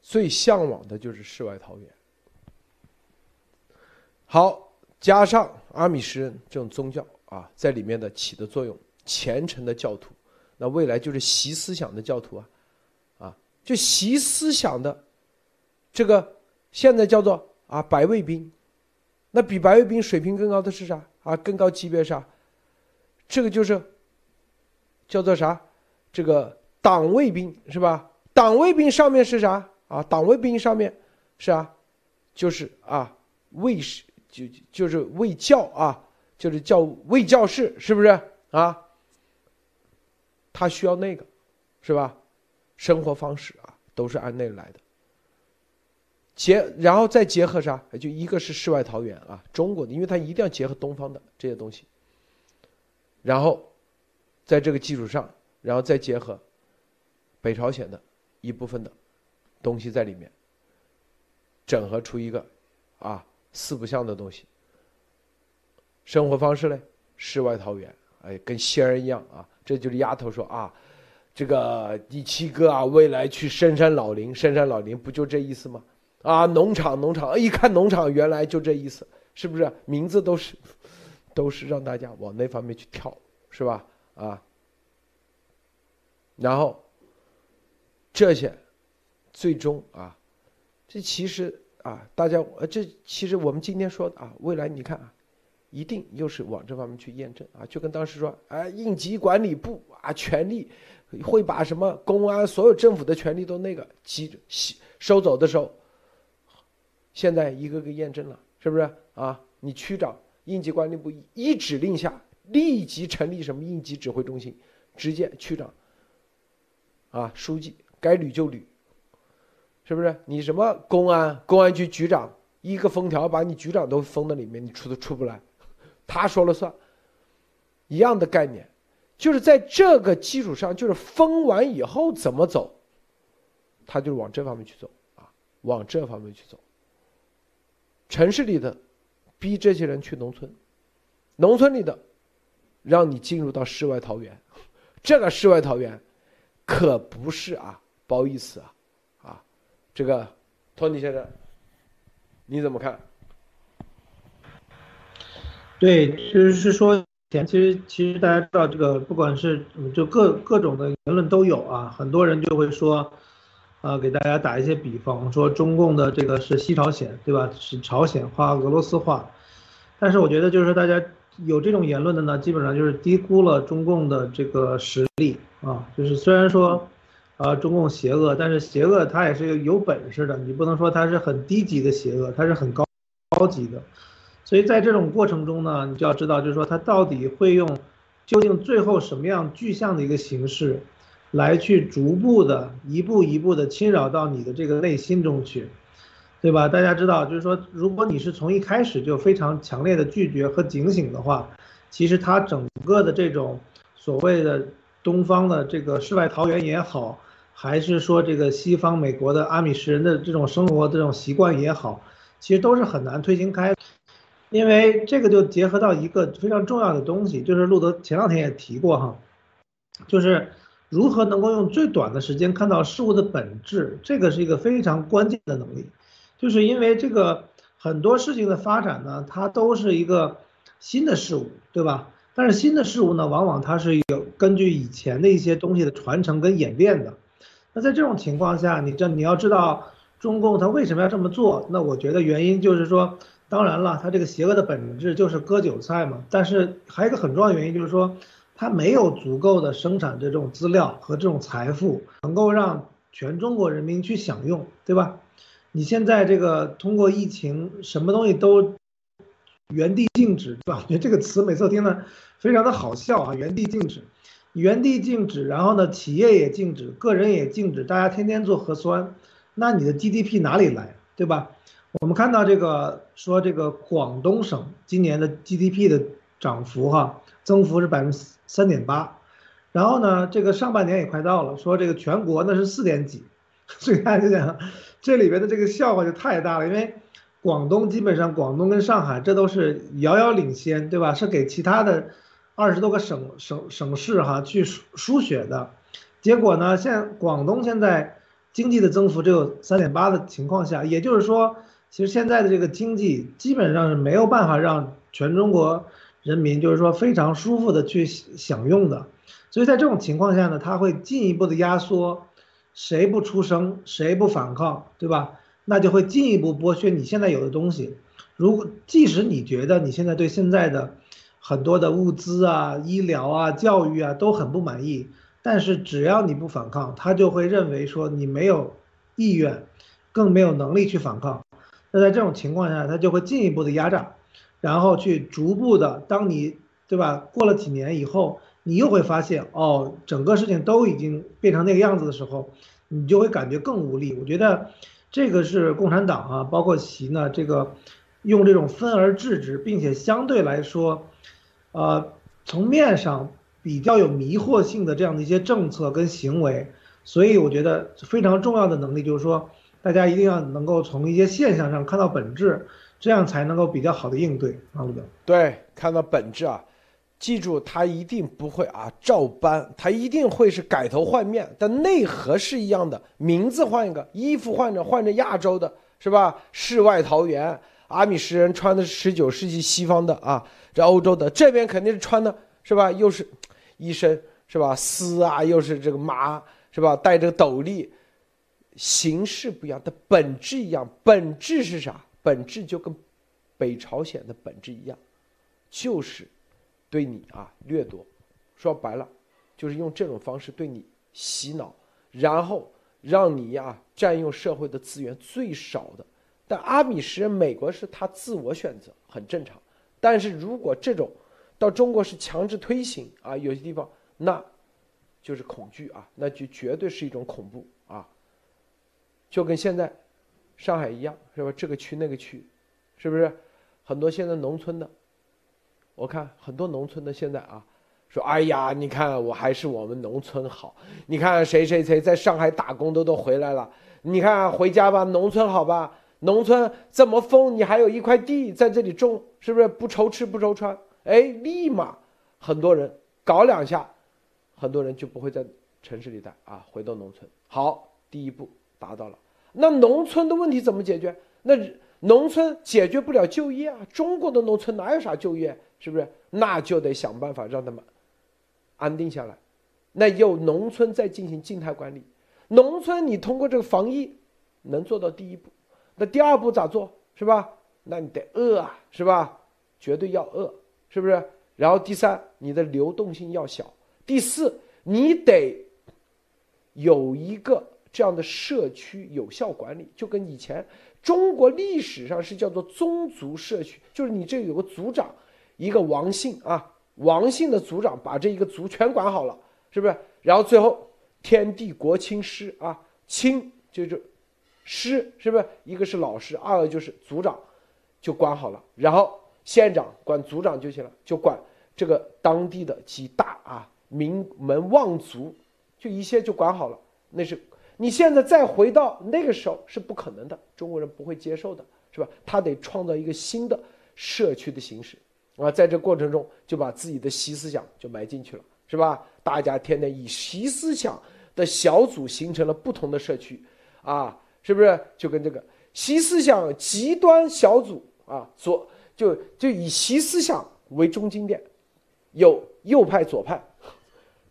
最向往的就是世外桃源。好，加上阿米什人这种宗教啊，在里面的起的作用，虔诚的教徒，那未来就是习思想的教徒啊，啊，就习思想的这个现在叫做啊白卫兵，那比白卫兵水平更高的是啥啊？更高级别啥？这个就是叫做啥？这个党卫兵是吧？党卫兵上面是啥啊？党卫兵上面是啊，就是啊卫士。就就是卫教啊，就是叫卫教士，是不是啊？他需要那个，是吧？生活方式啊，都是按那个来的。结，然后再结合啥？就一个是世外桃源啊，中国的，因为它一定要结合东方的这些东西。然后，在这个基础上，然后再结合北朝鲜的一部分的东西在里面，整合出一个啊。四不像的东西，生活方式嘞，世外桃源，哎，跟仙儿一样啊！这就是丫头说啊，这个第七个啊，未来去深山老林，深山老林不就这意思吗？啊，农场，农场，一看农场，原来就这意思，是不是？名字都是，都是让大家往那方面去跳，是吧？啊，然后这些，最终啊，这其实。啊，大家，呃，这其实我们今天说的啊，未来你看啊，一定又是往这方面去验证啊，就跟当时说，哎，应急管理部啊，权力会把什么公安所有政府的权力都那个集收走的时候，现在一个个验证了，是不是啊？你区长应急管理部一指令下，立即成立什么应急指挥中心，直接区长啊，书记该捋就捋。是不是你什么公安公安局局长一个封条把你局长都封在里面，你出都出不来，他说了算。一样的概念，就是在这个基础上，就是封完以后怎么走，他就往这方面去走啊，往这方面去走。城市里的逼这些人去农村，农村里的让你进入到世外桃源，这个世外桃源可不是啊褒义词啊。这个，托尼先生，你怎么看？对，就是说，其实其实大家知道，这个不管是就各各种的言论都有啊，很多人就会说，啊，给大家打一些比方，说中共的这个是西朝鲜，对吧？是朝鲜化、俄罗斯化，但是我觉得就是，大家有这种言论的呢，基本上就是低估了中共的这个实力啊，就是虽然说。啊，中共邪恶，但是邪恶它也是有本事的，你不能说它是很低级的邪恶，它是很高高级的。所以在这种过程中呢，你就要知道，就是说它到底会用究竟最后什么样具象的一个形式，来去逐步的一步一步的侵扰到你的这个内心中去，对吧？大家知道，就是说，如果你是从一开始就非常强烈的拒绝和警醒的话，其实它整个的这种所谓的东方的这个世外桃源也好。还是说这个西方美国的阿米什人的这种生活这种习惯也好，其实都是很难推行开，因为这个就结合到一个非常重要的东西，就是路德前两天也提过哈，就是如何能够用最短的时间看到事物的本质，这个是一个非常关键的能力，就是因为这个很多事情的发展呢，它都是一个新的事物，对吧？但是新的事物呢，往往它是有根据以前的一些东西的传承跟演变的。那在这种情况下，你这你要知道中共他为什么要这么做？那我觉得原因就是说，当然了，他这个邪恶的本质就是割韭菜嘛。但是还有一个很重要的原因就是说，他没有足够的生产这种资料和这种财富，能够让全中国人民去享用，对吧？你现在这个通过疫情，什么东西都原地静止，对吧？我觉得这个词每次听呢非常的好笑啊，原地静止。原地静止，然后呢，企业也静止，个人也静止，大家天天做核酸，那你的 GDP 哪里来，对吧？我们看到这个说这个广东省今年的 GDP 的涨幅哈，增幅是百分之三点八，然后呢，这个上半年也快到了，说这个全国那是四点几，所以大家就讲，这里边的这个笑话就太大了，因为广东基本上广东跟上海这都是遥遥领先，对吧？是给其他的。二十多个省省省市哈去输输血的，结果呢，现广东现在经济的增幅只有三点八的情况下，也就是说，其实现在的这个经济基本上是没有办法让全中国人民就是说非常舒服的去享用的。所以在这种情况下呢，它会进一步的压缩，谁不出声，谁不反抗，对吧？那就会进一步剥削你现在有的东西。如果即使你觉得你现在对现在的很多的物资啊、医疗啊、教育啊都很不满意，但是只要你不反抗，他就会认为说你没有意愿，更没有能力去反抗。那在这种情况下，他就会进一步的压榨，然后去逐步的，当你对吧？过了几年以后，你又会发现哦，整个事情都已经变成那个样子的时候，你就会感觉更无力。我觉得这个是共产党啊，包括习呢，这个。用这种分而治之，并且相对来说，呃，从面上比较有迷惑性的这样的一些政策跟行为，所以我觉得非常重要的能力就是说，大家一定要能够从一些现象上看到本质，这样才能够比较好的应对啊，陆总。对，看到本质啊，记住他一定不会啊照搬，他一定会是改头换面，但内核是一样的，名字换一个，衣服换着换着亚洲的是吧？世外桃源。阿米什人穿的是十九世纪西方的啊，这欧洲的这边肯定是穿的是吧？又是一身是吧丝啊，又是这个麻是吧？戴着斗笠，形式不一样，但本质一样。本质是啥？本质就跟北朝鲜的本质一样，就是对你啊掠夺。说白了，就是用这种方式对你洗脑，然后让你呀占用社会的资源最少的。但阿米什人，美国是他自我选择，很正常。但是如果这种到中国是强制推行啊，有些地方那就是恐惧啊，那就绝对是一种恐怖啊。就跟现在上海一样，是吧？这个区那个区，是不是很多现在农村的？我看很多农村的现在啊，说哎呀，你看我还是我们农村好。你看谁谁谁在上海打工的都回来了，你看回家吧，农村好吧？农村怎么封，你还有一块地在这里种，是不是不愁吃不愁穿？哎，立马很多人搞两下，很多人就不会在城市里待啊，回到农村。好，第一步达到了。那农村的问题怎么解决？那农村解决不了就业啊，中国的农村哪有啥就业？是不是？那就得想办法让他们安定下来。那由农村再进行静态管理。农村你通过这个防疫能做到第一步。那第二步咋做是吧？那你得饿啊，是吧？绝对要饿，是不是？然后第三，你的流动性要小。第四，你得有一个这样的社区有效管理，就跟以前中国历史上是叫做宗族社区，就是你这有个族长，一个王姓啊，王姓的族长把这一个族全管好了，是不是？然后最后天地国亲师啊，亲就就。师是不是一个是老师，二个就是组长，就管好了。然后县长管组长就行了，就管这个当地的几大啊名门望族，就一些就管好了。那是你现在再回到那个时候是不可能的，中国人不会接受的，是吧？他得创造一个新的社区的形式啊，在这过程中就把自己的习思想就埋进去了，是吧？大家天天以习思想的小组形成了不同的社区，啊。是不是就跟这个习思想极端小组啊，左就就以习思想为中心点，有右派左派，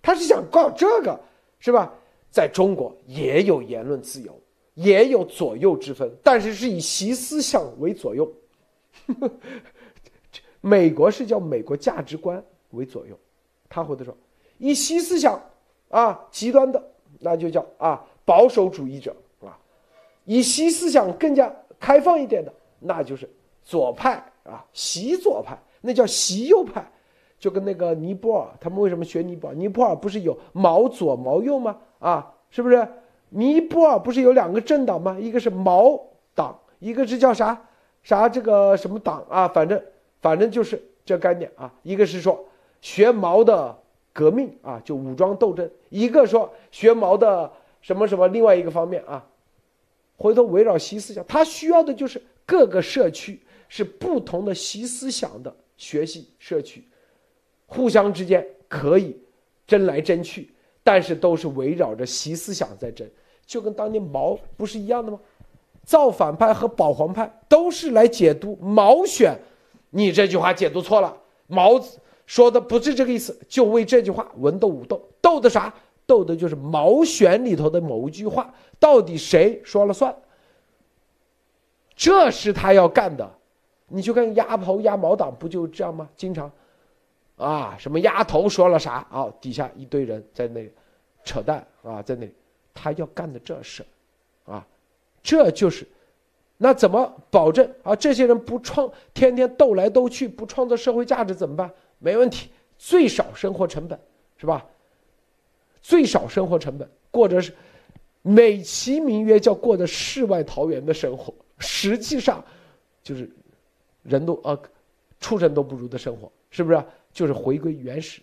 他是想搞这个，是吧？在中国也有言论自由，也有左右之分，但是是以习思想为左右。美国是叫美国价值观为左右，他或者说以习思想啊极端的，那就叫啊保守主义者。以习思想更加开放一点的，那就是左派啊，习左派，那叫习右派，就跟那个尼泊尔，他们为什么学尼泊尔？尼泊尔不是有毛左毛右吗？啊，是不是？尼泊尔不是有两个政党吗？一个是毛党，一个是叫啥啥这个什么党啊？反正反正就是这概念啊。一个是说学毛的革命啊，就武装斗争；一个说学毛的什么什么另外一个方面啊。回头围绕习思想，他需要的就是各个社区是不同的习思想的学习社区，互相之间可以争来争去，但是都是围绕着习思想在争。就跟当年毛不是一样的吗？造反派和保皇派都是来解读毛选，你这句话解读错了，毛说的不是这个意思，就为这句话文斗武斗，斗的啥？斗的就是毛选里头的某一句话，到底谁说了算？这是他要干的。你就看鸭头鸭毛党不就这样吗？经常，啊，什么鸭头说了啥啊？底下一堆人在那扯淡啊，在那，他要干的这事，啊，这就是，那怎么保证啊？这些人不创，天天斗来斗去，不创造社会价值怎么办？没问题，最少生活成本，是吧？最少生活成本，过着是美其名曰叫过着世外桃源的生活，实际上就是。人都呃，畜生都不如的生活，是不是？就是回归原始，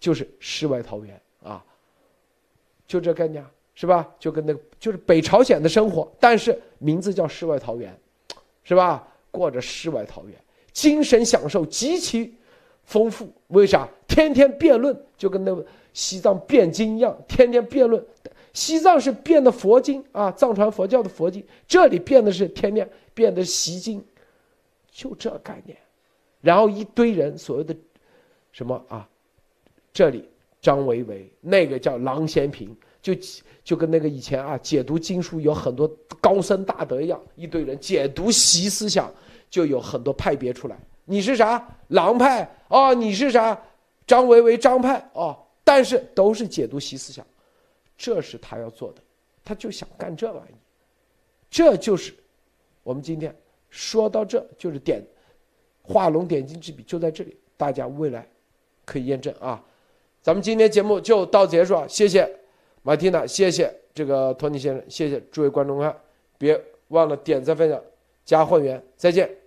就是世外桃源啊，就这概念，是吧？就跟那个就是北朝鲜的生活，但是名字叫世外桃源，是吧？过着世外桃源，精神享受极其丰富。为啥？天天辩论，就跟那个西藏辩经一样，天天辩论。西藏是辩的佛经啊，藏传佛教的佛经，这里辩的是天天辩的习经。就这概念，然后一堆人所谓的什么啊？这里张维维，那个叫郎咸平，就就跟那个以前啊解读经书有很多高僧大德一样，一堆人解读习思想，就有很多派别出来。你是啥？郎派哦，你是啥？张维维张派哦，但是都是解读习思想，这是他要做的，他就想干这玩意，这就是我们今天。说到这就是点，画龙点睛之笔就在这里，大家未来可以验证啊。咱们今天节目就到结束啊，谢谢马蒂娜，谢谢这个托尼先生，谢谢诸位观众看，别忘了点赞分享加会员，再见。